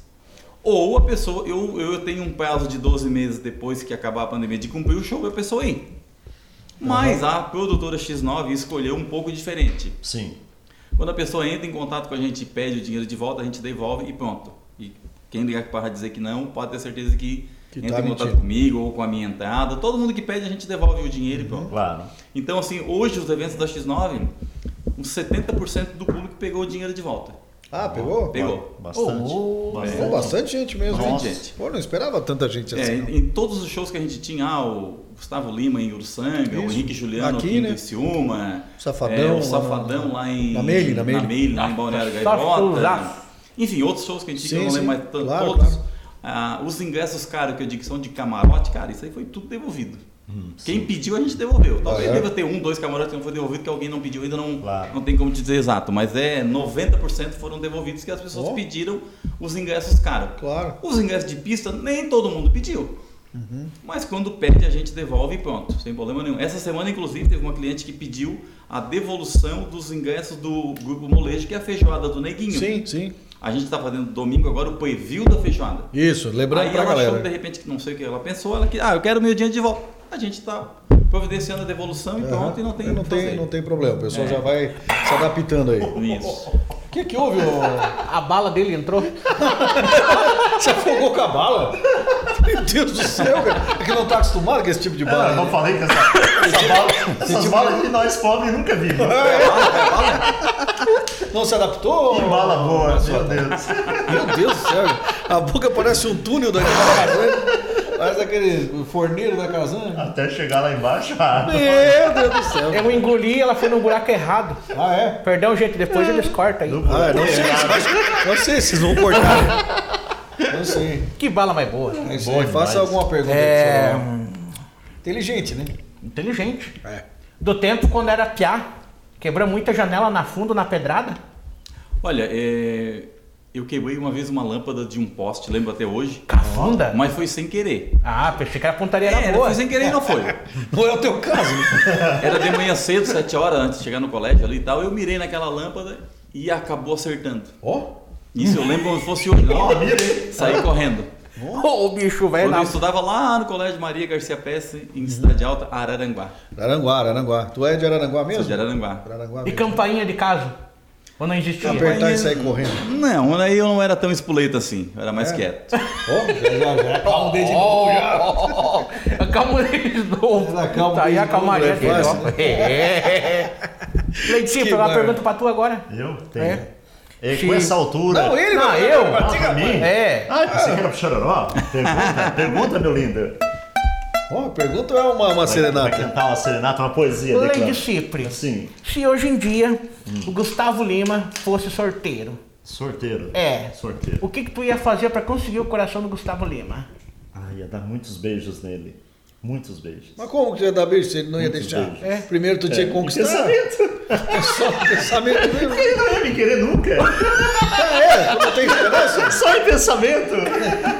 Ou a pessoa, eu, eu tenho um prazo de 12 meses depois que acabar a pandemia de cumprir o show e a pessoa ir. Mas a produtora X9 escolheu um pouco diferente. Sim. Quando a pessoa entra em contato com a gente e pede o dinheiro de volta, a gente devolve e pronto. E quem ligar para dizer que não, pode ter certeza que, Que entra tá em contato mentindo. comigo ou com a minha entrada. Todo mundo que pede, a gente devolve o dinheiro e pronto. Claro. Então, assim, hoje os eventos da X9, uns 70% do público pegou o dinheiro de volta. Ah, pegou? Pegou. Bastante. Oh, Pô, bastante. bastante gente mesmo. Bastante gente. Pô, não esperava tanta gente É, assim. não. em todos os shows que a gente tinha, ah, o Gustavo Lima em Uruçanga, o. Henrique Juliano Aqui, aqui em né? Criciúma, Safadão, é, lá o Safadão lá em... na Meile, na Meile. lá em Balneário Gaivota. Enfim, outros shows que a gente Sim, tinha, eu não sim. lembro mais tanto, Claro, todos. claro. Ah, os ingressos caros que eu digo que são de camarote, cara, isso aí foi tudo devolvido. Hum, Quem pediu a gente devolveu. Talvez Ah, é? deva ter um, dois camarotes que não foi devolvido, que alguém não pediu ainda, não, Claro. não tem como te dizer exato. Mas é 90% foram devolvidos que as pessoas Ó. pediram os ingressos caros. Claro. Os ingressos de pista, nem todo mundo pediu. Uhum. Mas quando pede, a gente devolve e pronto, sem problema nenhum. Essa semana, inclusive, teve uma cliente que pediu a devolução dos ingressos do Grupo Molejo, que é a feijoada do Neguinho. Sim, sim. A gente está fazendo domingo agora o preview da feijoada. Isso, lembrando Aí pra ela achou, de repente, que não sei o que ela pensou, ela que, ah, eu quero meu dinheiro de volta. A gente está providenciando a devolução e pronto, e não tem não o que tem, não tem problema, o pessoal É. já vai se adaptando aí. Isso. O que que houve? ô? A bala dele entrou. (laughs) Você afogou com a bala? Meu Deus do céu, cara. É que não tá acostumado com esse tipo de bala. não né? falei que essa, essa bala, essas balas aqui nós pobres nunca vimos. Não se adaptou? Que bala boa, meu Deus. Meu Deus do céu. A boca parece um túnel daquela Faz aquele forneiro da casanha. Até chegar lá embaixo, ah, Meu Deus do céu. Eu engoli ela foi no buraco errado. Ah, é? Perdão, gente, depois eles cortam aí. Ah, não sei. Não sei se vocês vão cortar. Não sei. Que bala mais boa. É isso Bom aí. Faça alguma pergunta É. pessoal. Inteligente, né? Inteligente. É. Do tempo quando era piá, quebrou muita janela na fundo, na pedrada. Olha, é, eu quebrei uma vez uma lâmpada de um poste, lembro até hoje. Cafunda? Mas foi sem querer. Ah, pensei que a pontaria era É, boa. foi sem querer e não foi. (laughs) Não é o teu caso? (laughs) Era de manhã cedo, 7 horas, antes de chegar no colégio ali e tal. Eu mirei naquela lâmpada e acabou acertando. Ó. Isso eu lembro como se fosse hoje. Ó, Saí correndo. Ô, bicho, velho. Quando eu estudava lá no Colégio Maria Garcia Pesce, em Cidade Alta, Araranguá. Araranguá, Araranguá. Tu é de Araranguá mesmo? Sou de Araranguá. Araranguá E mesmo. campainha de casa? Ou não existia? Apertar e sair correndo. Não, aí eu não era tão espoleto assim, eu era mais quieto. Ó, já, já, já. Calma o dedo de novo já. Acalma eles de novo. Acalma Tá aí a de novo, calmaria é dele, ó. fácil. É. Leitinho, Que uma pergunta pra tu agora. Eu? Tenho. É. É, Sim. com essa altura. Não, ele Não, vai- eu? vai- Ah, vai- pra mim? É. Ah, pensei que era pro Chororó. Pergunta, pergunta, meu lindo. Ó, a pergunta é uma, uma Vai, vai serenata. cantar uma serenata, uma poesia. Lady declama. Cipri, Sim. se hoje em dia o Gustavo Lima fosse sorteiro, Sorteiro. é, Sorteiro. o que que tu ia fazer pra conseguir o coração do Gustavo Lima? Ah, ia dar muitos beijos nele. Muitos beijos. Mas como que ia dar beijo se ele não ia Muitos deixar? É. Primeiro tu tinha que conquistar. Pensamento. (laughs) É só pensamento mesmo. Ele não ia me querer nunca. É, tu não tem esperança? (laughs) Só em pensamento.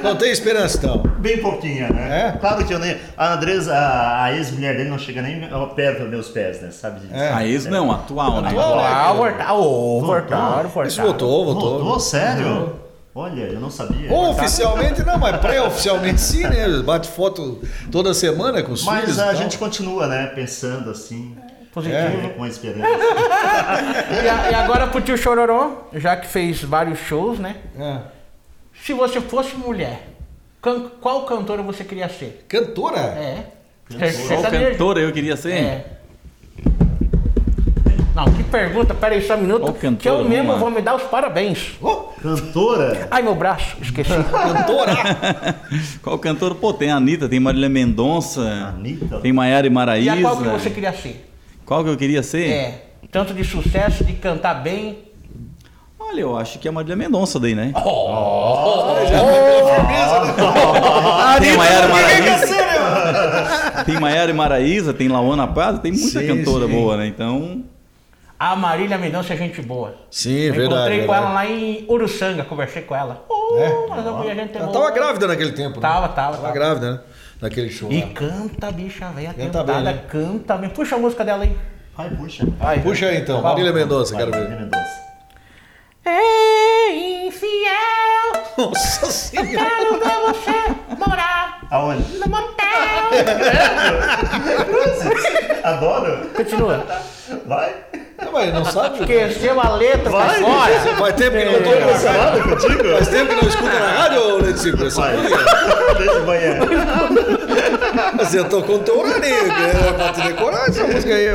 Não tem esperança, então. Bem pouquinha, né? É? Claro que eu nem. A Andresa, a, a ex-mulher dele não chega nem perto dos meus pés, né? Sabe disso? É. A ex não, atual, né? Atual. Ah, ô, voltaram, Isso voltaram. voltou, voltou. Voltou, sério? Olha, eu não sabia. Oficialmente não, mas pré-oficialmente sim, né? Bate foto toda semana com os Mas filhos. e a gente continua, né? Pensando assim, Positivo. é, com a esperança. (laughs) E, a- e agora pro tio Chororó, já que fez vários shows, né? É. Se você fosse mulher, can- qual cantora você queria ser? Cantora? É. Cantora. Qual cantora eu queria ser? É. Não, que pergunta, pera aí só um minuto, Qual cantora? que eu mesmo vou me dar os parabéns. Ó, Cantora? Ai, meu braço, esqueci. (laughs) cantora! (laughs) Qual cantora? Pô, tem a Anitta, tem Marília Mendonça, Anitta? tem Maiara e e Maraíza. a qual que você queria ser? Qual que eu queria ser? É, tanto de sucesso, de cantar bem. Olha, eu acho que é a Marília Mendonça daí, né? tem Maiara e Maraíza. tem Maiara e Maraíza, tem Lauana Prado, tem muita Sim, cantora sim. boa, né? Então, A Marília Mendonça é gente boa. Sim, Eu verdade. encontrei com verdade. ela lá em Uruçanga, conversei com ela. Oh, É? mas a gente é Ela tava grávida naquele tempo, né? Tava, tava, Tava tava. grávida, né? Naquele show. E lá. canta, bicha velha, Canta cantada, bem, né? canta bem. Puxa a música dela aí. Vai, puxa. Vai. Puxa aí então. Marília Mendonça, quero ver. Marília Mendonça. Ei, infiel, Nossa senhora! quero ver você morar Aonde? no motel. Adoro. Continua. Vai. Não, mas não sabe? Esqueceu a letra, vai Vai. fora. Faz tempo que não É. na rádio. Falado contigo? Faz tempo que não escuta na rádio, Letícia? Desde de manhã. Você eu tô contemporâneo, era pra te decorar essa música aí.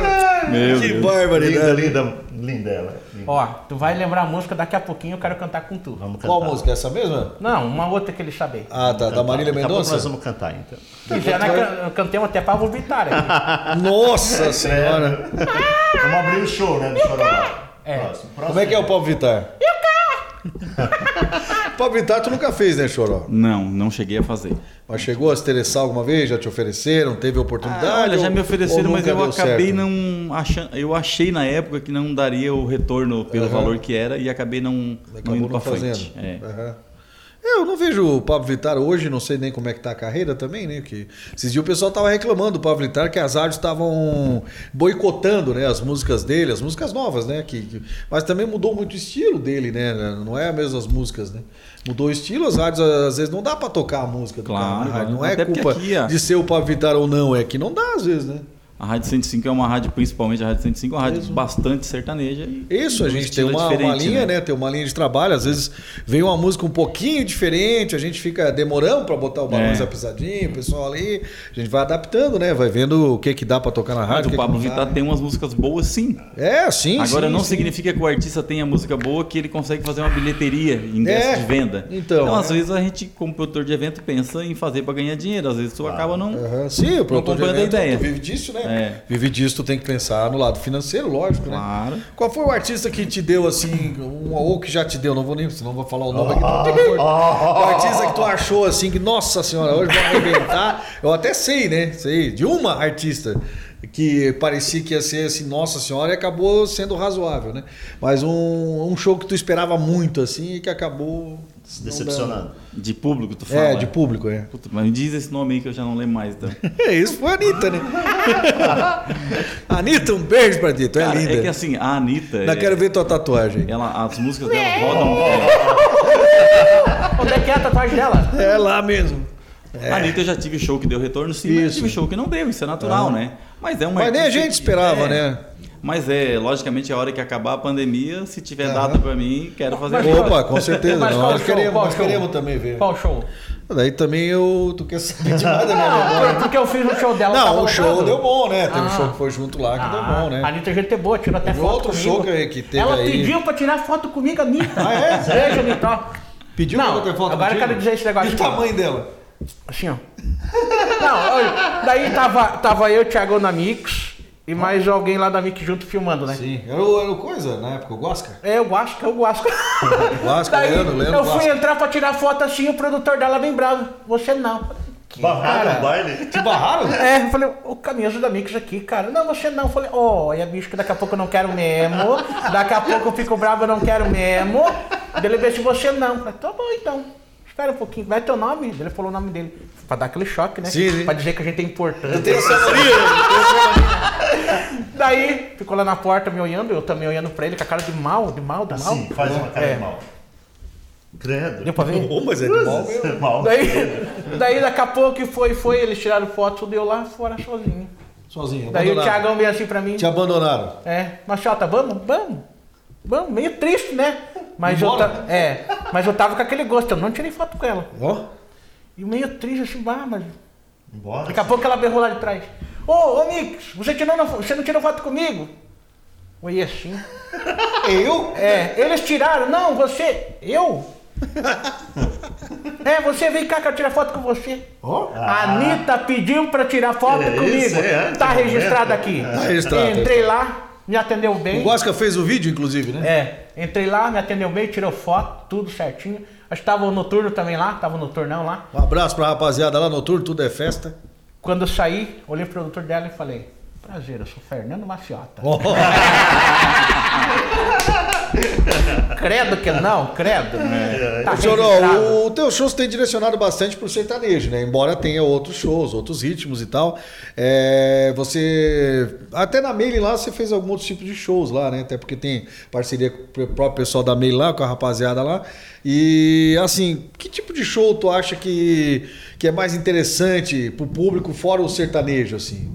Meu que Deus. Linda, barbaridade. linda, linda ela. Ó, tu vai lembrar a música daqui a pouquinho, eu quero cantar com tu. Vamos cantar. Qual música? Essa mesma? Não, uma outra que ele saber. Ah, tá. Da Marília Daqui a pouco nós Mendonça? vamos cantar, então. Quiser, nós can- cantemos até Vittar aqui. (laughs) Nossa senhora! Vamos abrir o show, né, do. É. Próximo, próximo. Como é que é o Pablo Vittar? (laughs) Pablo Vittar tu nunca fez, né, Choró? não, não cheguei a fazer. Mas chegou a se interessar alguma vez? Já te ofereceram? Teve oportunidade? Ah, olha, já ou- me ofereceram, mas eu acabei certo? não achando. Eu achei na época que não daria o retorno pelo Aham. valor que era e acabei não, não Acabou indo não fazendo. frente. É. Aham. Eu não vejo o Pablo Vittar hoje, não sei nem como é que tá a carreira também, né? Que esses dias o pessoal tava reclamando do Pablo Vittar que as rádios estavam boicotando, né? As músicas dele, as músicas novas, né? Que, que- mas também mudou muito o estilo dele, né? Não é as mesmas músicas, né? Mudou o estilo, as rádios às vezes não dá pra tocar a música do Claro, cara rádio. Não é culpa aqui, ó. de ser o Pablo Vittar ou não, é que não dá às vezes, né? A Rádio 105 é uma rádio, principalmente a Rádio 105, é uma rádio bastante sertaneja. Isso, a gente tem uma, uma linha, né? Tem uma linha de trabalho. Às vezes vem uma música um pouquinho diferente, a gente fica demorando para botar o balões É. pisadinha, o pessoal ali. A gente vai adaptando, né? Vai vendo o que que dá para tocar na Mas rádio. o que Pablo não Vittar tem umas músicas boas, sim. É, sim. Agora sim, não sim. significa que o artista tenha música boa que ele consegue fazer uma bilheteria, ingresso É, de venda. então, às é. vezes a gente, como produtor de evento, pensa em fazer para ganhar dinheiro. Às vezes tu acaba não. Aham, Sim, o produtor de comprando a evento, ideia. vive disso, né? É. Vive disso, tu tem que pensar no lado financeiro, lógico, né? Claro. Qual foi o artista que te deu assim, um, ou que já te deu, não vou nem, senão vou falar o nome aqui. Cor. o artista que tu achou assim, que nossa senhora, hoje vai arrebentar. Eu até sei, né? Sei, de uma artista que parecia que ia ser assim, nossa senhora, e acabou sendo razoável, né? Mas um, um show que tu esperava muito assim e que acabou Se decepcionando. De público, tu fala. É, de público, é. Puta, mas me diz esse nome aí que eu já não lembro mais. Então. É, (laughs) isso foi a Anitta, né? (laughs) Anitta, um beijo pra ti, tu é Cara, linda. é que assim, a Anitta. Ainda é- quero ver tua tatuagem. ela, as músicas dela rodam. é, (laughs) Onde é que é a tatuagem dela? É lá mesmo. A Anitta eu já tive show que deu retorno, sim, mas Isso. tive show que não deu, isso é natural, né? Mas é uma Mas nem a gente que- esperava, é, né? Mas é, logicamente, a hora que acabar a pandemia, se tiver data pra mim, quero fazer Mas. Opa, com certeza. Mas nós show? queremos, nós show? queremos também ver. Qual show? Daí também eu. Tu quer saber demais da minha Não, memória. foi porque eu fiz um show dela. Não, o show deu bom, né? Teve um Ah. show que foi junto lá que deu bom, né? A Anitta é gente é boa, tirou até Teve foto outro comigo. show que- que teve Ela aí. pediu pra tirar foto comigo, Anitta. Ah, é? Veja, Anitta. Pediu Não, pra ter foto agora eu contigo? quero dizer esse negócio E o tamanho dela? Assim, ó. Não, olha, daí tava, tava eu, Thiago na Mix e mais alguém lá da Mix junto filmando, né? Sim. Era o, era o coisa, na época, o Guasca? É, eu gosto, eu gosto. Guasca, Daí Leandro, Leandro eu fui Guasca. entrar pra tirar foto assim, o produtor dela bem bravo. Você não. Que Barraram o baile. Te barraram? (laughs) É, eu falei, o camisa da Mix aqui, cara. Não, você não. Eu falei, olha, bicho, que daqui a pouco eu não quero mesmo. Daqui a pouco eu fico bravo, eu não quero mesmo. Daí Ele veio se você não. Eu falei, tá bom então. Espera um pouquinho, vai teu nome? Ele falou o nome dele. Pra dar aquele choque, né? Sim, sim. Pra dizer que a gente é importante. Tem essa Daí, ficou lá na porta me olhando, eu também olhando pra ele com a cara de mal, de mal, de mal. Assim, faz uma cara É. de mal. Credo. Deu pra ver? Ô, mas é de mal mesmo. Mal. Daí, daí daqui a pouco que foi, foi, eles tiraram foto, tudo eu lá fora sozinho. Sozinho. Daí o. Thiagão veio assim pra mim. Te abandonaram. É, Machota, vamos? Vamos. Vamos, meio triste, né? Mas eu, ta- é, mas eu tava com aquele gosto, eu não tirei foto com ela. Ó. E meio triste assim, bah, mas. Embora. Daqui a pouco ela berrou lá de trás. Ô, ô Mix, você, tirou, não- você não tirou foto comigo? Oi, assim. (laughs) Eu? É, eles tiraram, não, você. Eu? (laughs) É, você vem cá que eu tirar foto com você. A Anitta pediu pra tirar foto É comigo. isso, é, tá registrado momento. aqui. Tá registrado. Entrei lá, me atendeu bem. O Guasca fez o vídeo, inclusive, né? É, entrei lá, me atendeu bem, tirou foto, tudo certinho. Acho que tava o noturno também lá, tava no turnão lá. Um abraço pra rapaziada lá no turno, tudo é festa. Quando eu saí, olhei pro produtor dela e falei: Prazer, eu sou Fernando Maciota. Ó. (laughs) Credo que não, credo. Tá o teu shows tem direcionado bastante pro sertanejo, né? Embora tenha outros shows, outros ritmos e tal. É, você. Até na Mailing lá você fez algum outro tipo de shows lá, né? Até porque tem parceria com o próprio pessoal da Mailing lá, com a rapaziada lá. E assim, que tipo de show tu acha que, que é mais interessante pro público, fora o sertanejo, assim?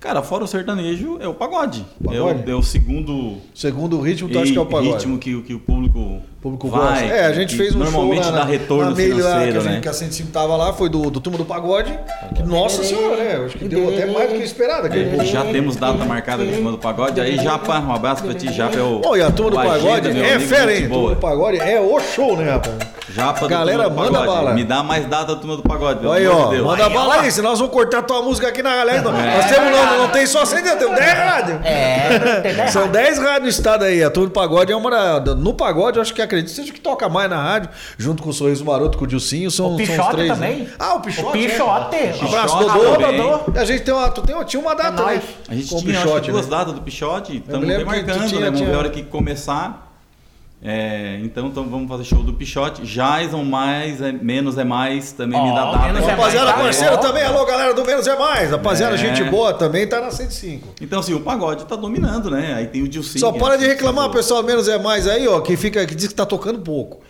Cara, fora o sertanejo, é o pagode. Pagode? É, o, é o segundo Segundo o ritmo, tu acha que é o pagode? ritmo que, o- que o público, O público vai. gosta. É, a gente que fez um normalmente show lá dá retorno na Meile lá, que a, financeiro, gente, né? que a 105 tava lá, foi do, do Turma do Pagode. Que, nossa senhora, né? Acho que deu até mais do que esperado É, já temos data marcada de cima do pagode. Aí, Japa, um abraço pra ti, Japa. É o, e a Turma do Agenda, Pagode meu é amigo, fera, gente hein? Turma boa. do Pagode é o show, né, rapaz? Japa do Galera, do manda Pagode. bala. Me dá mais data da turma do pagode, Aí, ó, Deus. manda bala aí, senão nós vamos cortar tua música aqui na galera. É. Nós temos, não, não tem só 100, temos 10 rádios. É, tem dez São rádios. 10 rádios no estado aí. A Turma do Pagode é uma. da- No pagode, eu acho que acredito, seja o que toca mais na rádio, junto com o Sorriso Maroto, com o Dilcinho. São, O são os Pichote três. também. né? Ah, o Pichote. O Pichote. É. Um abraço, Pichote Dodô. também. A gente tem uma, tu tem, tinha uma data, É né? A gente com tinha acho Pichote, duas né? datas do Pichote, estamos tinha- né? Vamos tinha- ver a hora que começar. É, então, então vamos fazer show do Pichote. Jason, mais, é, menos é mais, também me dá data. menos é Rapaziada mais, tá? parceira Ó. também, alô galera do Menos é Mais. Rapaziada, É. gente boa também tá na 105. Então, assim, o pagode tá dominando, né? Aí tem o Dilcinho. Só para é de reclamar, pessoal, Menos é Mais aí, ó, que fica que diz que tá tocando pouco.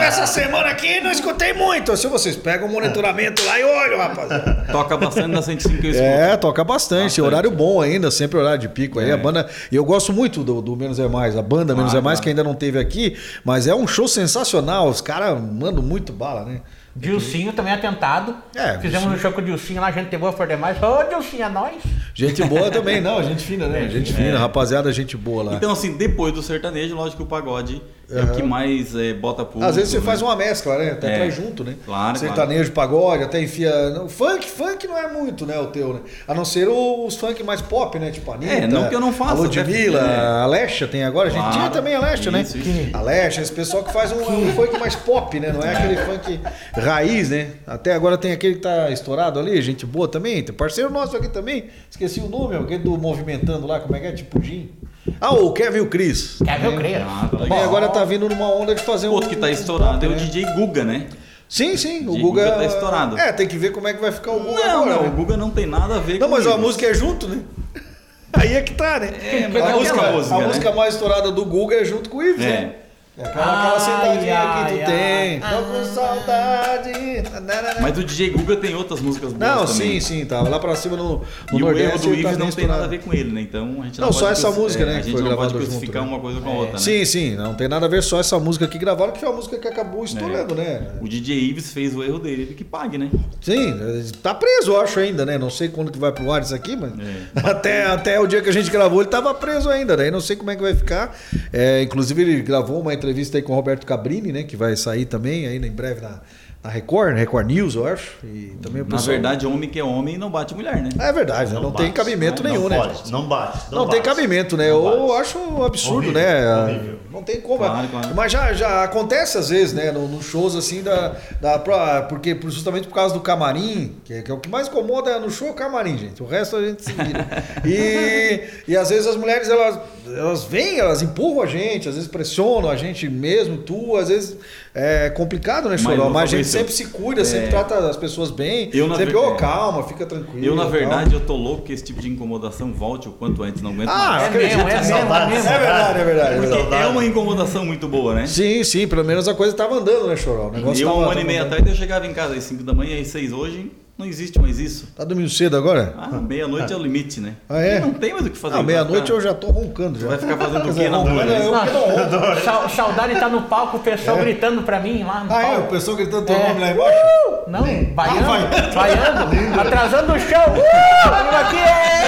Essa semana aqui não escutei muito. Se vocês pegam o monitoramento lá e olham, rapaziada. Toca bastante na 105 que eu escuto. É, toca bastante. Bastante. Horário bom ainda, sempre horário de pico aí. É. A banda. E eu gosto muito do, do Menos é Mais. A banda Menos Claro, é Mais, claro. que ainda não teve aqui, mas é um show sensacional. Os caras mandam muito bala, né? Dilcinho também atentado. É, Fizemos Dilcinho. um show com o Dilcinho lá, gente boa por demais. Ô, Dilcinho, é nóis. Gente boa também, não, gente fina, né? (laughs) Gente fina, rapaziada, gente boa lá. Então, assim, depois do sertanejo, lógico que o pagode é o que mais é, bota público. Às vezes você né? faz uma mescla, né? Até É. traz junto, né? Claro, Sertanejo, pagode, até enfia. Funk, funk não é muito, né? O teu, né? A não ser os funk mais pop, né? Tipo a Anitta, É, não que eu não faça, A Ludmilla, até- é. a Lesha tem agora. A gente Claro. tinha também a Lesha, né? Isso. A Lesha, esse pessoal que faz um, um funk mais pop, né? Não é aquele funk raiz, né? Até agora tem aquele que tá estourado ali, gente boa também. Tem parceiro nosso aqui também. Esqueci o nome, aquele do Movimentando lá, como é que é? Tipo Jim. Ah, o Kevin e o Chris. Quer ver o Cris? Ah, tá Também legal. agora tá vindo numa onda de fazer um. Outro que tá um estourado é o né? DJ Guga, né? Sim, sim, o Guga. Guga tá estourado. É, tem que ver como é que vai ficar o Guga Não, agora. não, né? o Guga não tem nada a ver Não, com mas a música é junto, né? Aí é que tá, né? É, mas a é música, aquela música, a né? música mais estourada do Guga é junto com o Ives, É. né? É aquela, aquela sentadinha Ai, que tu ai, tem. ai. Tô com saudade. Mas o DJ Guga tem outras músicas boas Não, também. sim, sim, tava lá pra cima no, no E o Nordeste. erro do tá Ives bem não tem nada a ver com ele, né? Então a gente não, Não, pode só essa música, é, né, A que gente foi não pode crucificar né? uma coisa com a outra, né? Sim, sim, não tem nada a ver só essa música que gravaram, que foi a música que acabou estourando, né? O DJ Ives fez o erro dele, ele que pague, né? Sim, tá preso, eu acho ainda, né? Não sei quando que vai pro ar isso aqui, mas (laughs) até, até o dia que a gente gravou ele tava preso ainda, daí não sei como é que vai ficar. É, inclusive ele gravou uma entrevista aí com o Roberto Cabrini, né? Que vai sair também ainda em breve na, na Record, na Record News, eu acho. E também Na pessoal- verdade, homem que é homem não bate mulher, né? É verdade, né? não, tem bate, cabimento não, nenhum, não né? Não bate. Não, tem bate. cabimento, né? Não Eu acho um absurdo, Horrível, né? horrível. Não tem como. Claro, claro. Mas já, já acontece às vezes, né? Nos shows assim da. da porque justamente por causa do camarim, que é, que é o que mais incomoda no show é o camarim, gente. O resto a gente se vira. e, e às vezes as mulheres elas, elas vêm, elas empurram a gente, às vezes pressionam a gente mesmo, tu, às vezes é complicado, né, Mas, Choró? ô, Mas a gente sempre se cuida, sempre é, trata as pessoas bem. eu, na sempre, ver- ô, é. calma, fica tranquilo. Eu, na verdade, eu tô louco que esse tipo de incomodação volte o quanto antes, não aguento Ah, mais. É acredito. mesmo, é mesmo, é mesmo. É verdade, é verdade. é Porque verdade. é uma incomodação muito boa, né? Sim, sim, pelo menos a coisa tava andando, né, Choró? O negócio eu, tava, um ano e meio atrás, eu chegava em casa às 5 da manhã, às 6 hoje, não existe mais isso. Tá dormindo cedo agora? Ah, meia-noite é o limite, né? Ah, é? E Não tem mais o que fazer. Ah, meia-noite eu já tô roncando já. Vai ficar fazendo (laughs) o quê na rua? é eu que não (laughs) Saudade tá no palco, o pessoal gritando pra mim lá no Ah, é? O palco. pessoal gritando teu É. nome lá embaixo? Não, baiano, vai. baiano, (laughs) atrasando o show. Uh, aqui é...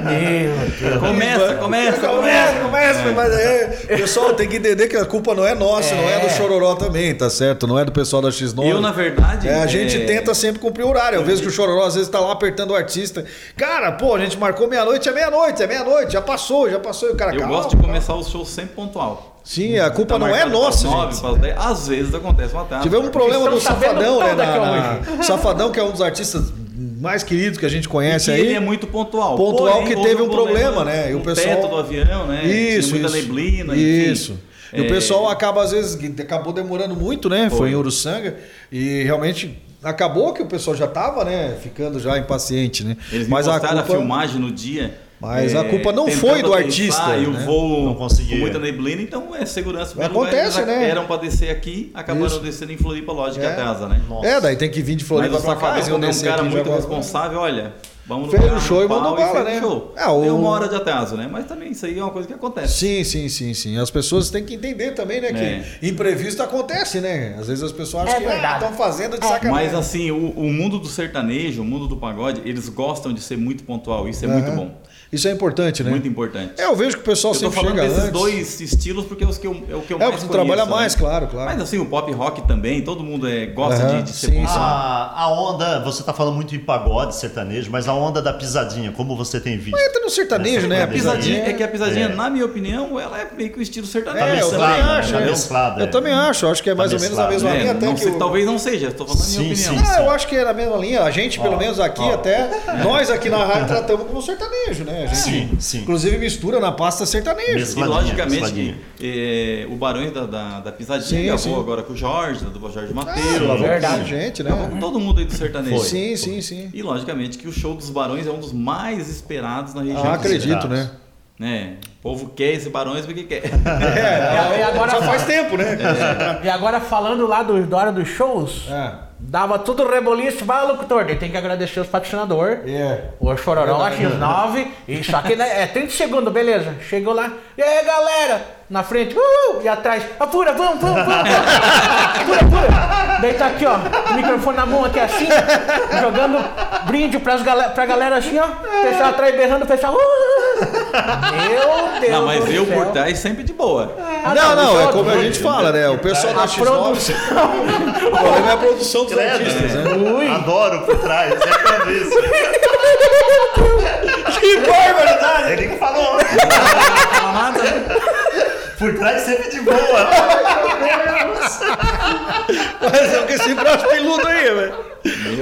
Meu Deus. Começa, começa, Começa, começa. começa, mas é. Pessoal, tem que entender que a culpa não é nossa, não é do Chororó também, tá certo? Não é do pessoal da X9. Eu, na verdade. É, a gente é, tenta sempre cumprir o horário. Eu vejo que o Chororó às vezes tá lá apertando o artista. Cara, pô, a gente marcou meia-noite, é meia-noite, é meia-noite, já passou, já passou. E o cara, Eu calma, gosto de calma. começar o show sempre pontual. Sim, a culpa Tá não é nossa, pras nove, gente. pras dez, Às vezes acontece uma tarde. Tivemos um problema sabendo Safadão, né? na- na- (laughs) Safadão, que é um dos artistas mais queridos que a gente conhece aí. ele é muito pontual. Pontual Porém, que teve um problema, né? E o no pessoal- teto do avião, né? Isso, Tinha muita isso. neblina, Isso. enfim. E o É, pessoal acaba, às vezes, acabou demorando muito, né? Foi, Foi. em Uruçanga. E realmente acabou que o pessoal já tava, né? Ficando já impaciente, né? Eles Mas a mostraram a, culpa... filmagem no dia. Mas é, a culpa não foi do artista, E o né? voo Não conseguia. com muita neblina, então é segurança. Primeiro Acontece, lugar, né? Eram para descer aqui, acabaram Isso. descendo em Floripa, lógico, É. atrasa, né? Nossa. É, daí tem que vir de Mas Floripa o cá. Safadão, eles iam como é um cara muito responsável, olha, vamos no Fez carro, o show e mandou bala, né? o show. É, o- Deu uma hora de atraso, né? Mas também isso aí é uma coisa que acontece. Sim, sim, sim, sim. As pessoas têm que entender também, né? É. Que imprevisto acontece, né? Às vezes as pessoas acham É que estão fazendo de sacanagem. Mas assim, o, o mundo do sertanejo, o mundo do pagode, eles gostam de ser muito pontual. Isso é Aham. muito bom. Isso é importante, né? Muito importante. É, eu vejo que o pessoal Eu tô sempre falando chega desses antes. dois estilos porque é, os que eu, é o que eu É, mais o que tu conheço, trabalha né? mais, claro, claro. Mas assim, o pop rock também, todo mundo é, gosta Aham, de, de ser sim, pontual. A, a onda, você tá falando muito em pagode, sertanejo, mas a onda da pisadinha, como você tem visto? Mas entra no sertanejo, né? A pisadinha, é que a pisadinha, É. na minha opinião, ela é meio que o estilo sertanejo. É, eu mesclada, também né? acho. Tá é. mesclada, Eu é. também acho. Acho que é mais Tá ou menos a mesclado, mesma É, linha até não que sei, o... Talvez não seja, estou falando a minha Sim, opinião. sim. Ah, eu acho que é na mesma linha. A gente, pelo menos aqui até, nós aqui na rádio tratamos como sertanejo, né? A gente, Sim, sim. Inclusive mistura na pasta sertanejo. E logicamente eh, o Barões da, da, da Pisadinha Sim, sim. agora com o Jorge, da dupla Jorge Ah, Mateus. lavou verdade. com gente, gravou com né? todo mundo aí do sertanejo. Foi. Sim, sim, sim. E logicamente que o show dos Barões é um dos mais esperados na região. Ah, acredito, né? Né? O povo quer esse Barões porque quer. (laughs) É, E agora- já faz tempo, né? (laughs) E agora falando lá do, da hora dos shows, É. dava tudo reboliço, vai locutor, daí tem que agradecer os patrocinadores. É. O Chororó, Verdade. X9, isso aqui né, é 30 segundos, beleza. Chegou lá, e aí galera, na frente, uh, e atrás, apura, vamos, vamos, vamos, vamos. apura, apura. Daí tá aqui, ó, o microfone na mão aqui assim, jogando brinde pras galera, pra galera assim, ó, o pessoal atrás berrando, o pessoal, uh. meu Deus Não, mas do eu céu. por trás sempre de boa. Ah, não, não, é só- como a gente fala, né? O pessoal da A X9. produção. (laughs) O problema é a produção dos Credo, artistas, né? né? Adoro por trás, é pra ver isso. (laughs) Que barbaridade! Ele que falou. Nada, né? Por trás sempre de boa. Mas é com esse braço peludo aí, velho.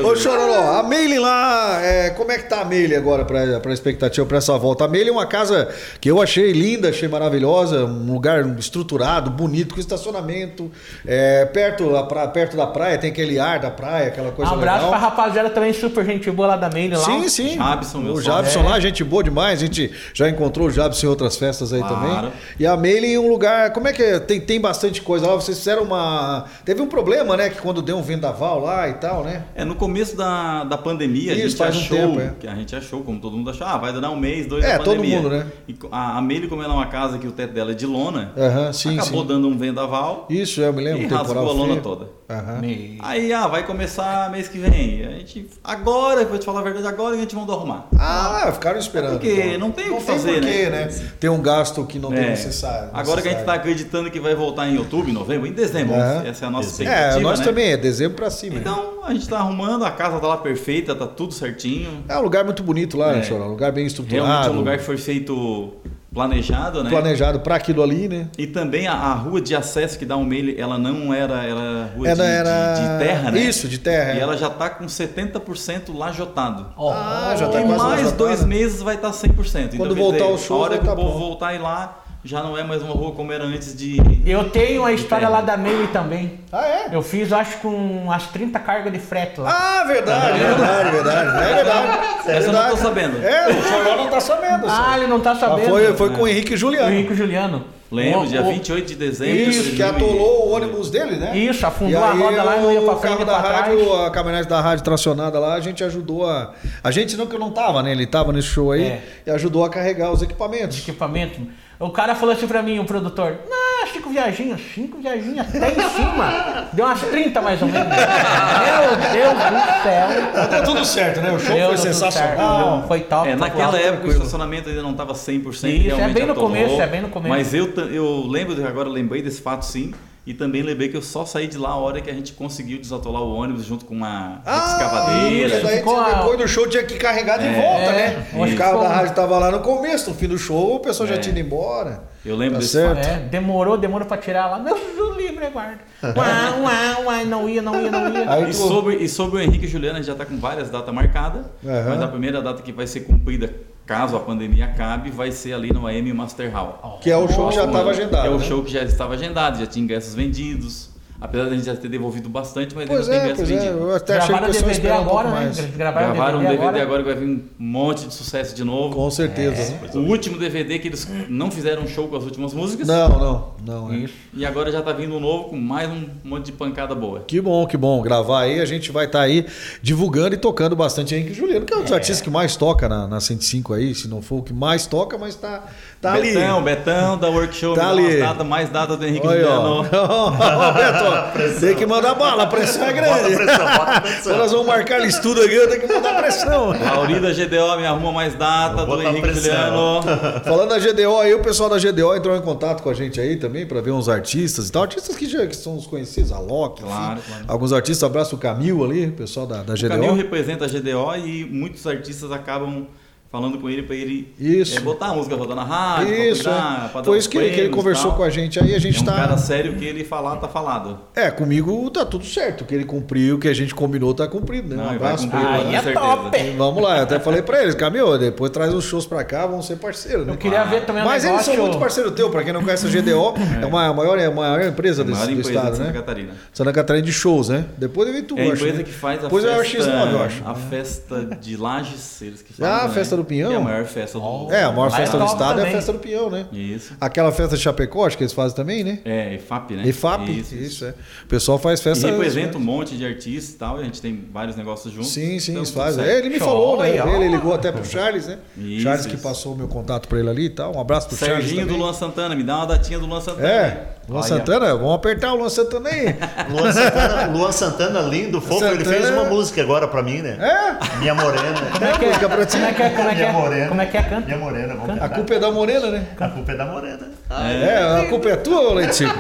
Ô, Chororó, a Meile lá, é, como é que tá a Meile agora pra, pra expectativa pra essa volta? A Meile é uma casa que eu achei linda, achei maravilhosa, um lugar estruturado, bonito, com estacionamento, é, perto, da pra- perto da praia, tem aquele ar da praia, aquela coisa Um abraço legal. pra rapaziada também, super gente boa lá da Maine lá. Sim, sim. Jabson, meu o. Jabson É. lá, gente boa demais. A gente já encontrou o Jabson em outras festas aí Claro. também. E a Meile em um lugar. Como é que é? Tem, tem bastante coisa lá. Vocês fizeram uma. Teve um problema, né? Que quando deu um vendaval lá e tal, né? É, no começo da, da pandemia, Isso, a gente faz um achou, tempo, é. que a gente achou, como todo mundo achou, ah, vai durar um mês, dois É, todo mundo, né? E a, a Meire, como ela é uma casa que o teto dela é de lona, Aham, sim, acabou sim. dando um vendaval Isso, eu me lembro. e rasgou a lona feio. toda. Me- Aí, ah, vai começar mês que vem. A gente, agora, vou te falar a verdade, agora a gente manda arrumar. Ah, ficaram esperando. Porque então. não tem o que tem fazer, porquê, né? Tem um gasto que não tem É. necessário. Agora que a gente está acreditando que vai voltar em outubro, em novembro, em dezembro, Aham. essa é a nossa É, expectativa, nós né? também, é dezembro pra cima. né? Então, a gente está arrumando, a casa tá lá perfeita, tá tudo certinho. É um lugar muito bonito lá, né, É. Um lugar bem estruturado. Realmente é um lugar que foi feito planejado, né? planejado pra aquilo ali, né? E também a, a rua de acesso que dá um mail, ela não era, ela era rua Era- de, de- era- de terra, né? Isso, de terra, E é. ela já tá com 70% lajotado. Ó, Ah, já tá e quase mais lotada. dois meses vai estar 100%. Quando quer voltar dizer, o show, A hora vai que tá o povo bom. voltar e lá, já não é mais uma rua como era antes de... Eu tenho a história terra. lá da Meire também. Ah, é? Eu fiz, acho, com umas 30 cargas de frete lá. Ah, verdade, verdade, verdade. É verdade. É Essa eu não tô verdade. sabendo. É, o Choró não tá sabendo. Ah, ele não tá Ah, sabendo. foi, foi com o Henrique O Juliano. Henrique Juliano. Lembro, O- dia o- 28 de dezembro de Isso, que 2000 e- atolou o ônibus dele, né? Isso, afundou a aí roda lá e não ia pra o frente carro da pra rádio, trás. a caminhonete da rádio tracionada lá, a gente ajudou a... A gente não, que eu não tava, né? Ele tava nesse show aí É. e ajudou a carregar os equipamentos. equipamento. O cara falou assim pra mim, o produtor, ah, cinco viaginhas, cinco viaginhas, até em cima. Deu umas 30 mais ou menos. Meu Deus do céu. Deu tudo certo, né? O show Deu foi sensacional. Foi top. É, naquela top. época o estacionamento ainda não estava 100% Isso, é realmente bem no começo, é bem no começo. Mas eu, eu lembro, agora lembrei desse fato sim, e também lembrei que eu só saí de lá a hora que a gente conseguiu desatolar o ônibus junto com uma Ah, escavadeira. isso aí Ficou tinha- a- depois do show tinha que carregar de É, volta, é, né? O isso. carro da rádio tava lá no começo, no fim do show, o pessoal já É. tinha ido embora. Eu lembro Tá desse certo. É, demorou, demorou pra tirar lá. Meu Deus livre, guarda. Uá, uá, uá, não ia, não ia, não ia. Aí E sobre, e sobre o Henrique e Juliana, a gente já está com várias datas marcadas, Aham. mas a primeira data que vai ser cumprida, caso a pandemia acabe, vai ser ali no AM Master Hall. Que é o show que já estava agendado. Que é o né? show que já estava agendado, já tinha ingressos vendidos. Apesar de a gente já ter devolvido bastante, mas Pois ainda tem é, ingresso pois é. vendido. Eu até achei que o DVD esperar um pouco agora, né? gravaram, Gravaram um DVD, DVD agora. agora que vai vir um monte de sucesso de novo. Com certeza. né? O último DVD que eles não fizeram show com as últimas músicas. Não, não, não. é. E agora já tá vindo um novo com mais um monte de pancada boa. Que bom, que bom. Gravar aí, a gente vai estar aí divulgando e tocando bastante Henrique Juliano, que é um dos artistas que mais toca na, na 105 aí, se não for o que mais toca, mas tá, tá ali. Betão, Betão da Workshop, Tá ali. datas, mais datas do Henrique Olha, ó. Juliano. (laughs) Ó, Beto, tem que mandar bala, a pressão é Bota grande. pressão, bota (laughs) pressão. nós vamos marcar estudo aqui, eu tenho que mandar pressão. Lauri da GDO me arruma mais data do Henrique pressão. Juliano. (laughs) Falando da GDO aí, o pessoal da GDO entrou em contato com a gente aí também para ver uns artistas e tal. Artistas que já que são os conhecidos, a Loki. Claro, claro. Alguns artistas, abraço o Camil ali, o pessoal da, da O GDO. Camil representa a GDO e muitos artistas acabam falando com ele para ele Isso. é, botar a música rodando na rádio, pra Isso, cuidar, é. pra dar Foi isso que, que ele conversou com a gente aí, a gente É um tá. cara sério que ele falar, tá falado. É, comigo tá tudo certo. O que ele cumpriu, o que a gente combinou, tá cumprido, né? Não, um e abraço pra ele. é top. E Vamos lá, eu até falei pra eles, Camil, depois traz os shows pra cá, vamos ser parceiros, né? Eu queria ver também um Mas eles negócio... são muito parceiro teu, pra quem não conhece a GDO, (laughs) é, uma a maior, é a maior empresa A desse, maior do empresa estado, de Santa né? Catarina. Santa Catarina de shows, né? Depois eu vi tu, É a acho, empresa né? que faz a Depois é o festa, X9, eu acho. a festa de Lages, eles que Ah, fazem, a festa do Pinhão? É a maior festa do É, a maior é festa do estado é a também. festa do Pinhão, né? Isso. Aquela festa de Chapecó, acho que eles fazem também, né? É, EFAP, né? EFAP, isso, Isso. é. O pessoal faz E festa. representa um monte de artistas e tal, e a gente tem vários negócios juntos. Sim, sim, então eles fazem. É, ele me Show, falou, né? ó. Ele ligou até pro Charles, né? Isso, Charles que isso. passou o meu contato pra ele ali e tal. Um abraço pro Charles. Serginho do também. Luan Santana, me dá uma datinha do Luan Santana. É, Luan Olha. Santana, vamos apertar o Luan Santana aí. (laughs) Luan Santana, Luan Santana lindo, fofo, ele Santana- fez uma música agora pra mim, né? É, Minha morena. Como é que é? música pra ti. Como é que é? Como é que é? morena. Como é que é? Canta. Minha morena, vamos a culpa é da Morena, né? A culpa é da morena. É, a culpa é tua, ô Leite Cipri?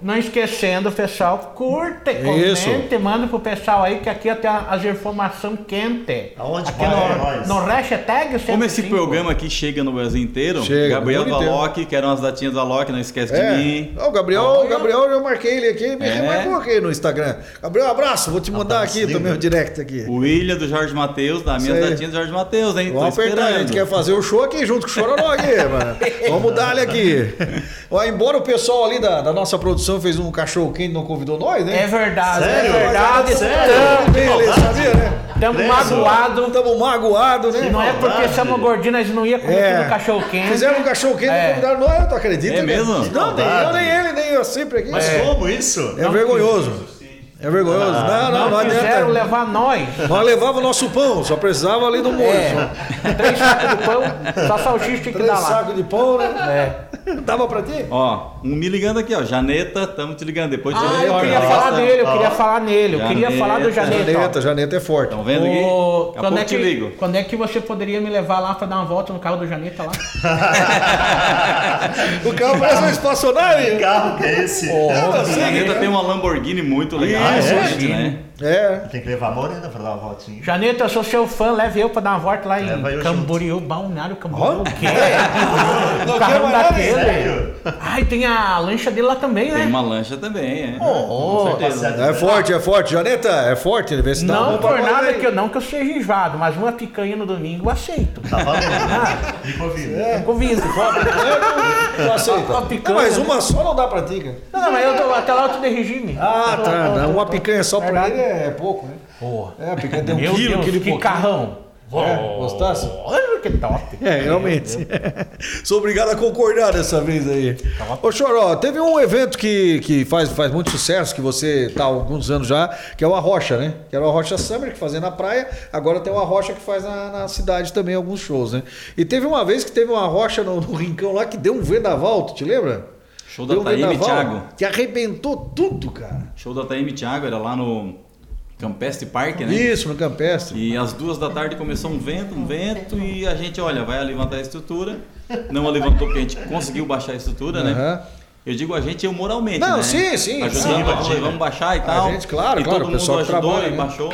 Não esquecendo, pessoal, curte, Isso. comente, manda pro pessoal aí que aqui tem as informações quentes. Aonde aqui no, nós? no hashtag Como esse 105. programa aqui chega no Brasil inteiro, Chega, Gabriel do. Alok, que eram as datinhas do Alok, não esquece de É. mim. Ó, o Gabriel, o Gabriel, eu marquei ele aqui, me É. remarcou aqui no Instagram. Gabriel, abraço, vou te mandar Abraço, aqui também o direct aqui. O William do Jorge Matheus, da minha datinha do Jorge Matheus, hein? Vamos Tô apertar, a gente quer fazer o show aqui junto com o Chororó aqui, mano. (laughs) Vamos dar ele aqui. Ó, embora o pessoal ali da, da nossa produção fez um cachorro quente e não convidou nós, né? É verdade, Sério? é verdade. Sério? Ele sabia, né? Estamos Preso. magoados. Estamos magoados, né? E não é porque maldade. somos gordinhos, nós não ia comer É. tudo cachorro quente. Fizeram um cachorro quente e É. não convidaram nós, tu acredita? É né? mesmo? Não, nem eu, nem ele, nem eu sempre aqui. Mas É, como isso? é vergonhoso. É vergonhoso. não, não, Não, não quiseram adianta. levar nós. Nós levava o nosso pão, só precisava ali do molho. É, três sacos de pão, só salsicha tinha que Três dar lá. sacos de pão, né? É. Dava pra ti? Ó, um me ligando aqui, ó. Janeta, tamo te ligando. Depois de Ah, janeiro, eu queria falar dele, eu Ó. queria falar nele, eu queria Janeta, falar do Janeta. ó. Janeta, Janeta é forte. Estão vendo aqui? Daqui a quando, pouco é que, te ligo. quando é que você poderia me levar lá pra dar uma volta no carro do Janeta lá? (laughs) O carro parece uma espaçonave. Que carro que é esse? A Janeta tem uma Lamborghini muito legal, Isso, gente, né? É. Tem que levar a morena pra dar uma voltinha. Janeta, eu sou seu fã, leve eu pra dar uma volta lá em Leva eu Camboriú, Balneário Camboriú. O quê? (laughs) Não O carrão daquele. Ai, tem a lancha dele lá também, Tem né? uma lancha também, é. Oh, Com certeza. tá É forte, é forte. Janeta, é forte. Vê se dá Não por nada que eu não que eu seja enjoado, mas uma picanha no domingo eu aceito. Tá valendo. Me convida. (laughs) Eu convido. Tu aceita. Uma picanha. Mas uma só não dá pra ti, cara. Não, não, mas eu tô, até lá eu tô de regime. Ah, Eu tá. tô- não, tô- Uma picanha só pra ele é pouco, né? Porra. É, a picanha tem um Meu quilo, Deus, quilo que pouquinho. carrão. É, gostasse? Olha que top. É, realmente. (laughs) Sou obrigado a concordar dessa vez aí. Ô, Choró, teve um evento que, que faz, faz muito sucesso, que você tá há alguns anos já, que é o Arrocha, né? Que era o Arrocha Summer, que fazia na praia, agora tem o Arrocha que faz na, na cidade também, alguns shows, né? E teve uma vez que teve uma Arrocha no, no Rincão lá que deu um vendaval, tu te lembra? Show da Deu um Taíme Thiago. Que arrebentou tudo, cara. Show da Taíme Thiago, era lá no Campestre Park, né? Isso, no Campestre. E às duas da tarde começou um vento, um vento, e a gente, olha, vai levantar a estrutura. Não a levantou porque a gente conseguiu baixar a estrutura, né? Aham. Eu digo a gente, eu moralmente, Não, né? sim, sim, Ajudando, sim. vamos, vamos baixar e tal. gente, claro, e claro, todo mundo ajudou trabalha, e né? baixou.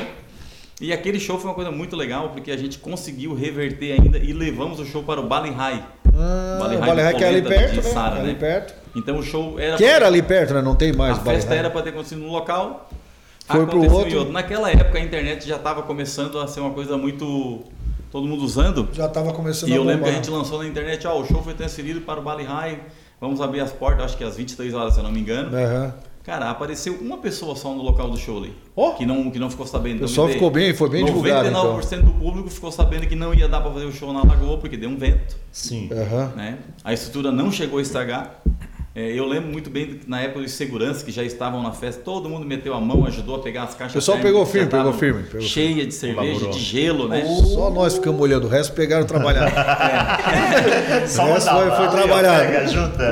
E aquele show foi uma coisa muito legal, porque a gente conseguiu reverter ainda e levamos o show para o Balen High. Ah, o High que é ali perto, né? Sara, ali né? perto. Então o show era... Que era ali perto, né? Não tem mais A festa era para ter acontecido no local. Foi pro aconteceu outro. em Naquela época a internet já estava começando a ser uma coisa muito. todo mundo usando. Já tava começando E a eu lembro que a gente lançou na internet: ó, o show foi transferido para o Bali High. Vamos abrir as portas, acho que às 23 horas, se eu não me engano. Aham. Cara, apareceu uma pessoa só no local do show ali. Ó. Que, não, que não ficou sabendo. O pessoal Então, me ficou bem, foi bem divulgado, então. 99% do público ficou sabendo que não ia dar para fazer o show na Lagoa porque deu um vento. Sim. Aham. Né? A estrutura não chegou a estragar. É, eu lembro muito bem que na época de segurança que já estavam na festa, todo mundo meteu a mão, ajudou a pegar as caixas. O pessoal pegou firme, pegou firme, pegou cheia de cerveja, Colaborou. de gelo, né? Só nós ficamos olhando, o resto pegaram trabalhar. (laughs) (laughs) Só mandar foi- foi trabalhado. pega,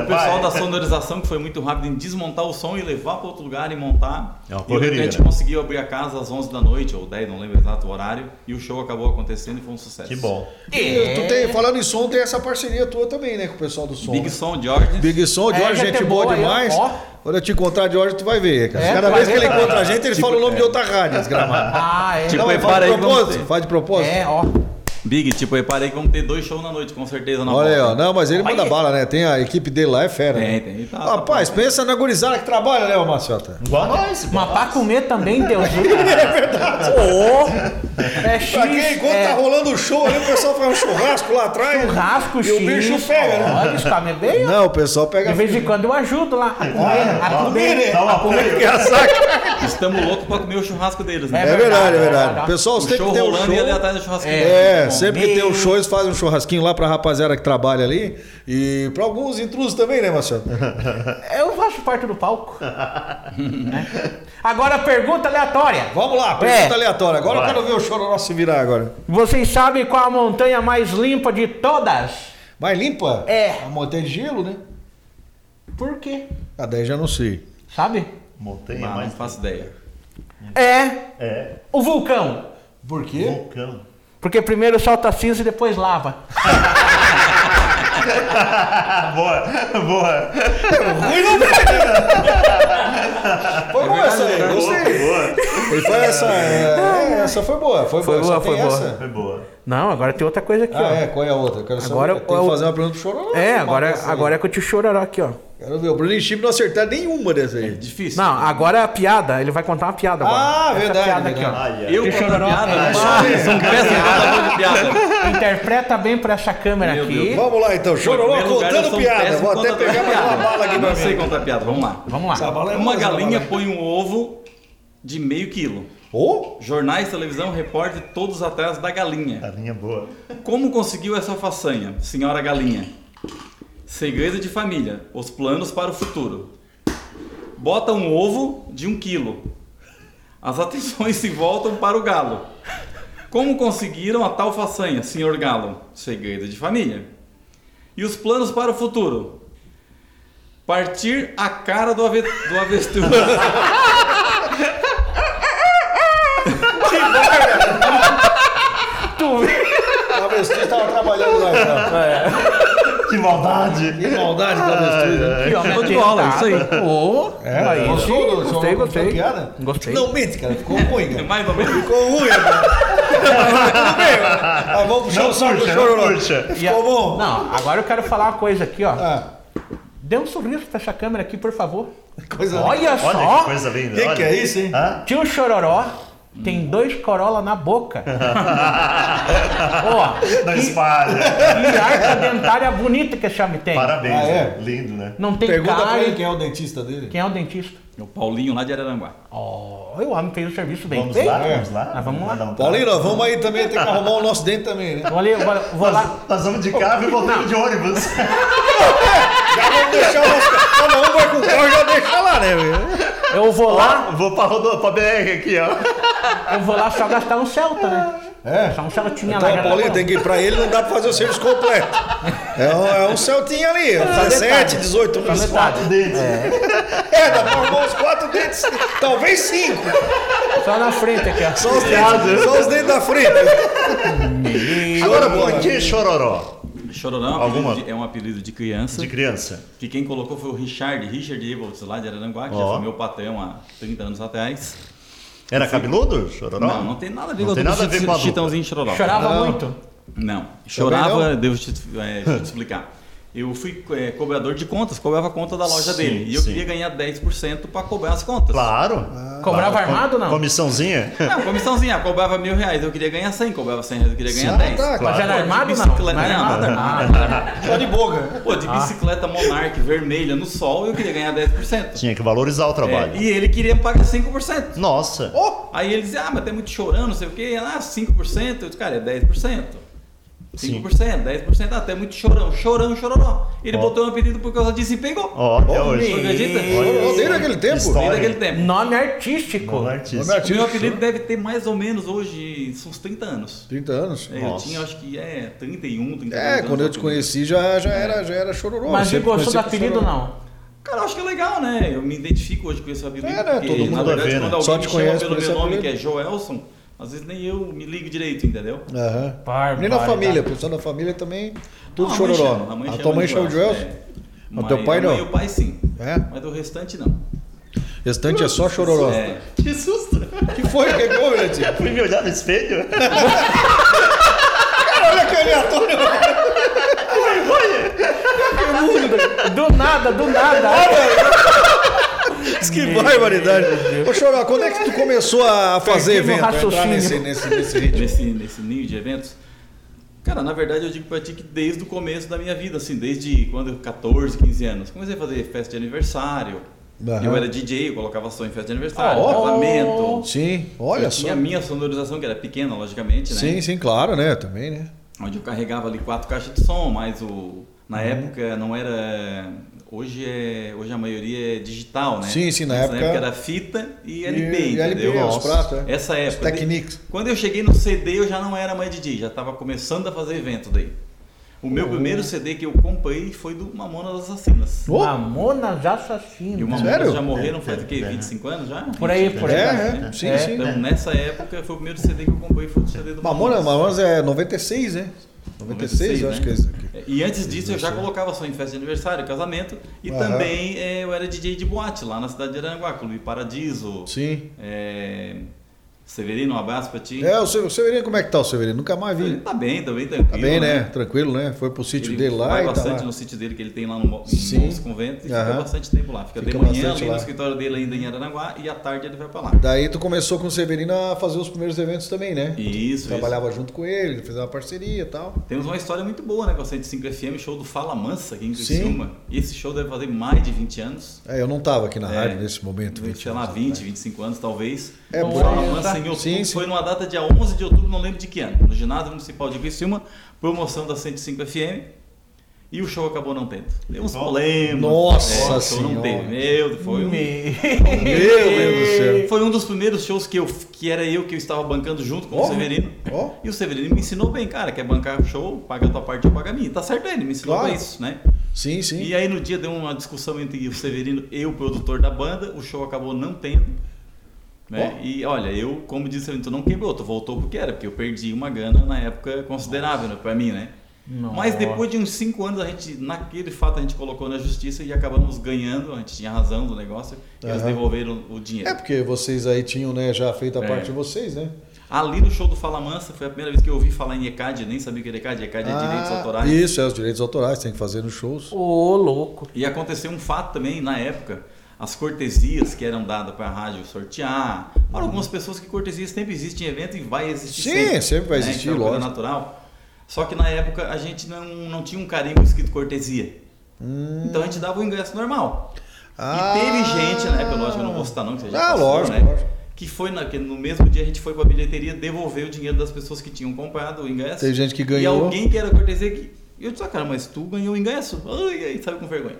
O pessoal vai. da sonorização que foi muito rápido em desmontar o som e levar para outro lugar e montar. É uma e lembro que a correria, gente conseguiu abrir a casa às 11 da noite ou 10, não lembro exato o horário, e o show acabou acontecendo e foi um sucesso. Que bom. E tu tem, falando em som, tem essa parceria tua também, né? Com o pessoal do som. Big né? Som, George. Big Som, É, Jorge, gente gente é boa demais. Quando eu te encontrar de hoje, tu vai ver, cara. É, Cada vez que ele encontra a gente, ele fala o nome de outra rádio, desgramado. Ah, é. Tipo, Não, faz de aí propósito, faz de propósito. É, ó. Big, tipo, eu reparei que vamos ter dois shows na noite, com certeza. Na Olha aí, ó. Não, mas ele manda bala, né? Tem a equipe dele lá, é fera. Tem, né? tem, tá, Rapaz, tá pensa na gurizada que trabalha, né, ô Maciota? Igual nós. Mas pra comer também, Deus. (laughs) é verdade. Ô, é X. Pra quem, enquanto é, tá rolando o show ali, o pessoal faz um churrasco lá atrás. Churrasco, E o bicho X. pega, né? Olha, isso tá me bem. Não, o pessoal pega. De vez em quando eu ajudo lá a comer, a comer, né? comer. Dá uma é que é saca? estamos loucos pra comer o churrasco deles, né? É, É verdade, é é verdade. O pessoal o sempre show tem um rolando show. e ali atrás do churrasco É, Bom, sempre que tem um show, eles fazem um churrasquinho lá pra rapaziada que trabalha ali. E pra alguns intrusos também, né, Marcelo? (laughs) Eu faço parte do palco. (laughs) Né? Agora, pergunta aleatória. Vamos lá, pergunta É. aleatória. Agora Vai. eu quero ver o chororó se virar agora. Vocês sabem qual a montanha mais limpa de todas? Mais limpa? É. A montanha de gelo, né? Por quê? Ah, daí já não sei. Sabe? Montanha não mais. faço ideia. É É. o vulcão. Por quê? Vulcão. Porque primeiro solta cinza e depois lava. (laughs) boa, boa. Foi boa essa aí, Boa, gostei. boa. Foi essa. é, essa foi boa, foi, Foi boa. foi boa. Foi boa. Não, agora tem outra coisa aqui, Ah, ó. é? Qual é a outra? Eu quero saber. Agora Tem que eu- fazer uma pergunta pro chororó. É, agora, agora é com o tio Chororó aqui, ó. Quero ver. O Bruno Chip não acertar nenhuma dessa aí. Difícil. Não, agora é a piada. Ele vai contar uma piada agora. Ah, Essa verdade, piada aqui, verdade. ó. Ai, ai. Eu conto eu piada, É, né? São péssimo piada. Interpreta bem pra essa câmera Meu aqui. Deus. Vamos lá então, chororó eu contando piada. Vou até pegar mais uma bala aqui pra Não sei contar piada, vamos lá. Vamos lá. Essa bala é Uma galinha põe um ovo de meio quilo. Ô, Jornais, televisão, repórter, todos atrás da galinha. Galinha boa. Como conseguiu essa façanha, senhora galinha? Segredo de família, os planos para o futuro. Bota um ovo de um quilo. As atenções se voltam para o galo. Como conseguiram a tal façanha, senhor galo? Segredo de família. E os planos para o futuro? Partir a cara do, ave do avestruz. (laughs) a avestruz tava trabalhando lá então. Que maldade. Que maldade avestruz, né? Show de minha bola, isso aí. Ô, É, aí gostou do- Gostei, gostei. da piada? Gostei. Não mente, cara. Ficou ruim, cara. Mais ou menos. Ficou ruim, cara. Mas- vamos puxar Não o saco do chororó. Ficou bom? Não, agora eu quero falar uma coisa aqui, ó. Ah, Dê um sorriso pra essa câmera aqui, por favor. coisa Olha Olha só. que coisa linda. Que olha. que é isso, hein? Hã? Tio Chororó tem dois Corolla na boca. (laughs) Ó, e, espalha. e arca dentária bonita que esse homem tem. Parabéns. Ah, é? né? Lindo, né? Não tem Pergunta pra cara. ele quem é o dentista dele. Quem é o dentista? O Paulinho lá de Araranguá. Ó, o homem fez o serviço bem Vamos feito. lá, vamos lá. Ah, vamos lá. um Paulinho, nós vamos aí também, tem que arrumar o nosso dente também, né? Vou, ali, vou, vou lá. Nós, vamos de carro e voltamos de ônibus. (laughs) Já vamos deixar o nosso. Cada um vai com o carro e já deixa lá, né, velho? Eu vou lá, Vou pra, pra BR aqui, ó. Eu vou lá só gastar um Celta, né? É. Só um Celtinha Então, lá. já tá Paulinho, bom. tem que ir pra ele, não dá pra fazer o serviço completo. É um, é um Celtinha ali, é 17, 18 mil. metade. Quatro dedos. É, dá pra arrumar uns quatro dentes, talvez cinco. Só na frente aqui, ó. Só os dentes, só os dentes da frente. Agora, bola. por que chororó? Chororó é um, Alguma? apelido de, é um apelido de criança. De criança. Que quem colocou foi o Richard, Richard Evolts, lá de Araranguá, que Ó. já foi meu patrão há 30 anos atrás. Era cabeludo, chororó? Não, não tem nada a ver Não com tem o nada a ver com a. Chitãozinho Chororó. Chorava Não. muito. Não, chorava, devo te, é, te explicar. Eu fui é, cobrador de contas, cobrava a conta da loja Sim, dele. E eu sim. queria ganhar 10% para cobrar as contas. Claro. Cobrava Claro. armado ou não? Comissãozinha? Não, comissãozinha, cobrava mil reais, eu queria ganhar 100, cobrava 100 reais, eu queria ganhar Ah, 10. tá, Mas era armado ou não? bicicleta- Não era não, armado? nada. (laughs) Só de boca. Pô, de bicicleta Monarch vermelha no sol, eu queria ganhar 10%. Tinha que valorizar o trabalho. É, e ele queria pagar 5%. Nossa. Aí ele dizia, ah, mas tem muito chorando, não sei o quê. Ah, 5%. Eu disse, cara, é 10%. 5%, 10%, ah, tem muito chorão, chorão, chororó. Ele Ó. botou um apelido por causa disso e pegou. Ó, até Ó, hoje. Você acredita? Chororó desde aquele tempo. História. Desde aquele tempo. Nome artístico. Nome Nome artístico. O meu artístico. apelido deve ter mais ou menos hoje uns 30 anos. 30 anos. É, eu tinha, acho que é 31, 32 É, anos. quando eu te conheci já, já, era, já era chororó. Mas ele Sempre gostou do apelido chororó. não? Cara, eu acho que é legal, né? Eu me identifico hoje com esse apelido. É, né? porque, Todo mundo na verdade, a ver, né? quando alguém Só me te chama conhece pelo por esse meu nome, apelido. que é Joelson, às vezes nem eu me ligo direito, entendeu? Aham. Barbaridade. Nem na família, o pessoal da família também, tudo Não, a mãe chororó. chama, a mãe a tua mãe chama de Joelson, Joelson? é. O Mãe- teu pai mãe não? e o pai sim. É? Mas do restante não. Restante é só chororó. É. Que susto. que foi? O que que houve, Netinho? Fui me olhar no espelho. (laughs) Olha que aleatório. Do nada, do nada. Que barbaridade. Ô, Chororó, quando é que tu começou a fazer evento? Entrar nesse, nesse, nesse ritmo? nesse, nesse ninho de eventos? Cara, na verdade eu digo pra ti que desde o começo da minha vida, assim, desde quando eu 14, 15 anos. Comecei a fazer festa de aniversário, Aham. Eu era DJ, eu colocava som em festa de aniversário, Ah, casamento. Sim, olha eu só. tinha a minha sonorização, que era pequena, logicamente, né? Sim, sim, claro, né? Também, né? Onde eu carregava ali quatro caixas de som, mas o, na Uhum. época não era. Hoje, é, hoje a maioria é digital, né? Sim, sim, na Nessa época- era fita e LP, E- e LP, entendeu? os pratos, é. Essa Os época. Technics. Quando eu cheguei no CD, eu já não era mais DJ, já estava começando a fazer evento daí. O meu primeiro CD que eu comprei foi do Mamonas Assassinas. Oh. Mamonas E o Assassinas. Mamonas Sério? já morreram faz o É, quê? é. 25 anos já? Por aí, por aí. É, né? é, sim, É. sim. Então, nessa época, foi o primeiro CD que eu comprei, foi o CD do Mamonas, Mamonas é 96, né? 96, eu acho que é esse aqui. E antes disso eu já colocava só em festa de aniversário, casamento e Aham. também eh, eu era DJ de boate lá na cidade de Aranguá, Clube Paradiso, Sim. eh, Severino, um abraço pra ti. É, o Severino, como é que tá o Severino? Nunca mais Ele vi. tá bem, tá bem tranquilo. Tá bem, né? Tranquilo, né? Foi pro sítio Ele dele lá vai tá bastante lá. no sítio dele que ele tem lá no, Sim. no Moço Convento e fica Aham. bastante tempo lá. Fica, Fica de manhã ali lá. no escritório dele ainda em Aranaguá e à tarde ele vai pra lá. Daí tu começou com o Severino a fazer os primeiros eventos também, né? Isso, Trabalhava junto com ele, fez uma parceria e tal. Temos uma história muito boa, né? Com a 105 FM, show do Fala Mansa aqui em Sim. Criciúma. E esse show deve fazer mais de 20 anos. É, eu não tava aqui na É. rádio nesse momento. 20 sei lá, anos 20, atrás. 25 anos talvez. É, tá? em outubro Sim, sim. foi numa data dia 11 de outubro, não lembro de que ano. No ginásio municipal de Criciúma, promoção da 105 FM. E o show acabou não tendo. Deu uns Oh. problemas. Nossa é, o show não Senhora. teve. Meu, Deus, foi um, Me- Meu Deus do céu. foi um dos primeiros shows que, eu, que era eu que eu estava bancando junto com Ó. o Severino. Ó. E o Severino me ensinou bem, cara, quer bancar o show, paga a tua parte, eu pago a minha. Tá certo ele, me ensinou Claro. bem isso, né? Sim, sim. E aí no dia deu uma discussão entre o Severino e o produtor da banda, o show acabou não tendo. Né? E olha, eu, como disse, tu não quebrou, tu voltou porque era, porque eu perdi uma grana na época considerável né, pra mim, né? Mas depois de uns 5 anos, a gente, naquele fato, a gente colocou na justiça e acabamos ganhando, a gente tinha razão do negócio, e eles devolveram o dinheiro. É porque vocês aí tinham, né, já feito a É. parte de vocês, né? Ali no show do Fala Mansa foi a primeira vez que eu ouvi falar em ECAD, nem sabia o que era ECAD, ECAD é direitos Ah, autorais. Isso, é os direitos autorais, tem que fazer nos shows. Ô, louco. E aconteceu um fato também na época, as cortesias que eram dadas para a rádio sortear. Para algumas pessoas que cortesias sempre existe em evento e vai existir Sim, sempre. sempre vai né? existir, Que é uma coisa lógico. natural. Só que na época a gente não, não tinha um carimbo escrito cortesia. Então a gente dava o ingresso normal. Hum. Ah. E teve gente, na época, lógico, eu não vou citar não, que você já Ah, passou, lógico, né? lógico. Que foi na, que no mesmo dia a gente foi para a bilheteria devolver o dinheiro das pessoas que tinham comprado o ingresso. Teve gente que E ganhou. alguém que era cortesia que. E eu disse, ah, cara, mas tu ganhou o ingresso? Ai, ai, sabe com vergonha.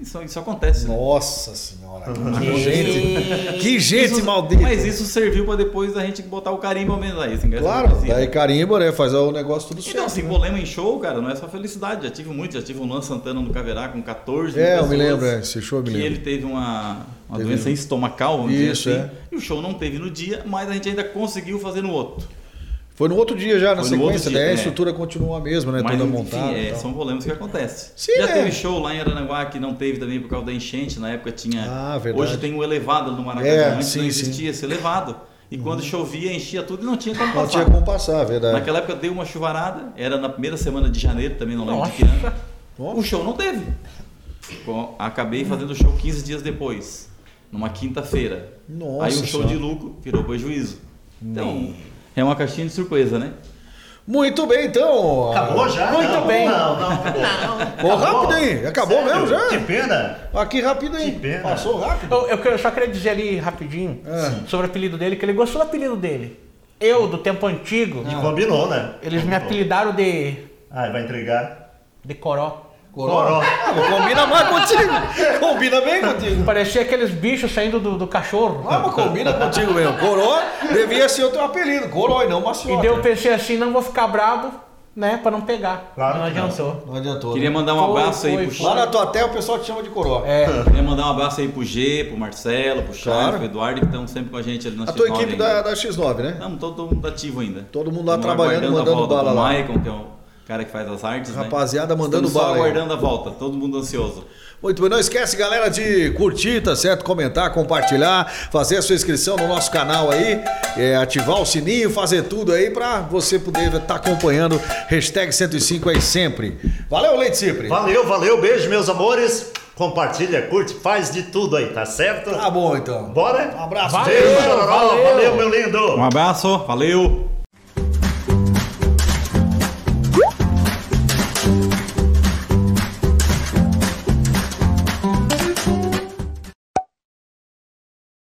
Isso, isso acontece. né? Nossa senhora, que Que- gente, que gente Isso- maldita. Mas isso serviu para depois a gente botar o carimbo ao menos aí. Ingresso Claro, cortesia. daí carimbo, né? Faz o negócio tudo Então, certo. assim, né? problema em show, cara, não é só felicidade. Já tive muito, já tive o Luan Santana no Caverá com 14 mil É, eu me lembro, é, esse show eu me Que lembro. ele teve uma, uma Teve doença um- estomacal, vamos Isso, dizer assim. é. E o show não teve no dia, mas a gente ainda conseguiu fazer no outro. Foi no outro dia já, na Foi sequência, dia, né? A é. estrutura continua a mesma, né? Mas, Toda enfim, montada. e é, são problemas que acontecem. Sim, Já é. teve show lá em Aranaguá que não teve também por causa da enchente. Na época tinha. Ah, verdade. Hoje tem o elevado no Maracanã. É, Antes sim, não sim. existia esse elevado. E quando chovia, enchia tudo e não tinha como Não passar. tinha como passar, verdade. Naquela época deu uma chuvarada, era na primeira semana de janeiro, também não lembro Nossa. de que ano. O show não teve. Acabei fazendo o show 15 dias depois, numa quinta-feira. Nossa Aí o show Senhora. de lucro virou prejuízo. Então, é uma caixinha de surpresa, né? Muito bem, então. Acabou já? Muito não, bem. Não, não, acabou. Pô, rápido, hein? Acabou Sério? mesmo já? Que pena. Aqui rápido, hein? Que pena. Passou rápido. Eu, eu, só queria dizer ali rapidinho É. sobre o apelido dele, que ele gostou do apelido dele. Eu, do tempo antigo, Ah. Combinou, né? eles me apelidaram de, Ah, vai entregar. de Coró. Coró. Ah, combina mais contigo. (laughs) Combina bem contigo. Parecia aqueles bichos saindo do, do cachorro. Ah, mas combina contigo mesmo. Coró devia ser o teu apelido. Coró e não E maciota. daí eu pensei assim, não vou ficar brabo, né, pra não pegar. Claro não que não. adiantou. Não adiantou. Queria né? mandar um Foi, abraço aí foi, pro foi. Lá na tua terra o pessoal te chama de Coró. É, (laughs) Queria mandar um abraço aí pro G, pro Marcelo, pro Charles, Claro. pro Eduardo, que estão sempre com a gente ali na A tua X9 equipe da, da X9, né? Estamos todo mundo ativo ainda. Todo mundo lá trabalhando, aguardando mandando volta bala do lá. Maicon, que é o cara que faz as artes, né? Rapaziada, mandando Estamos só bala aí. aguardando a volta, todo mundo ansioso. Muito bem, não esquece, galera, de curtir, tá certo? Comentar, compartilhar, fazer a sua inscrição no nosso canal aí, é, ativar o sininho, fazer tudo aí pra você poder estar acompanhando hashtag 105 aí sempre. Valeu, Leite Cipri. Valeu, valeu. Beijo, meus amores. Compartilha, curte, faz de tudo aí, tá certo? Tá bom, então. Bora? Um abraço. Valeu, Beijo, valeu. valeu, meu lindo. Um abraço, valeu!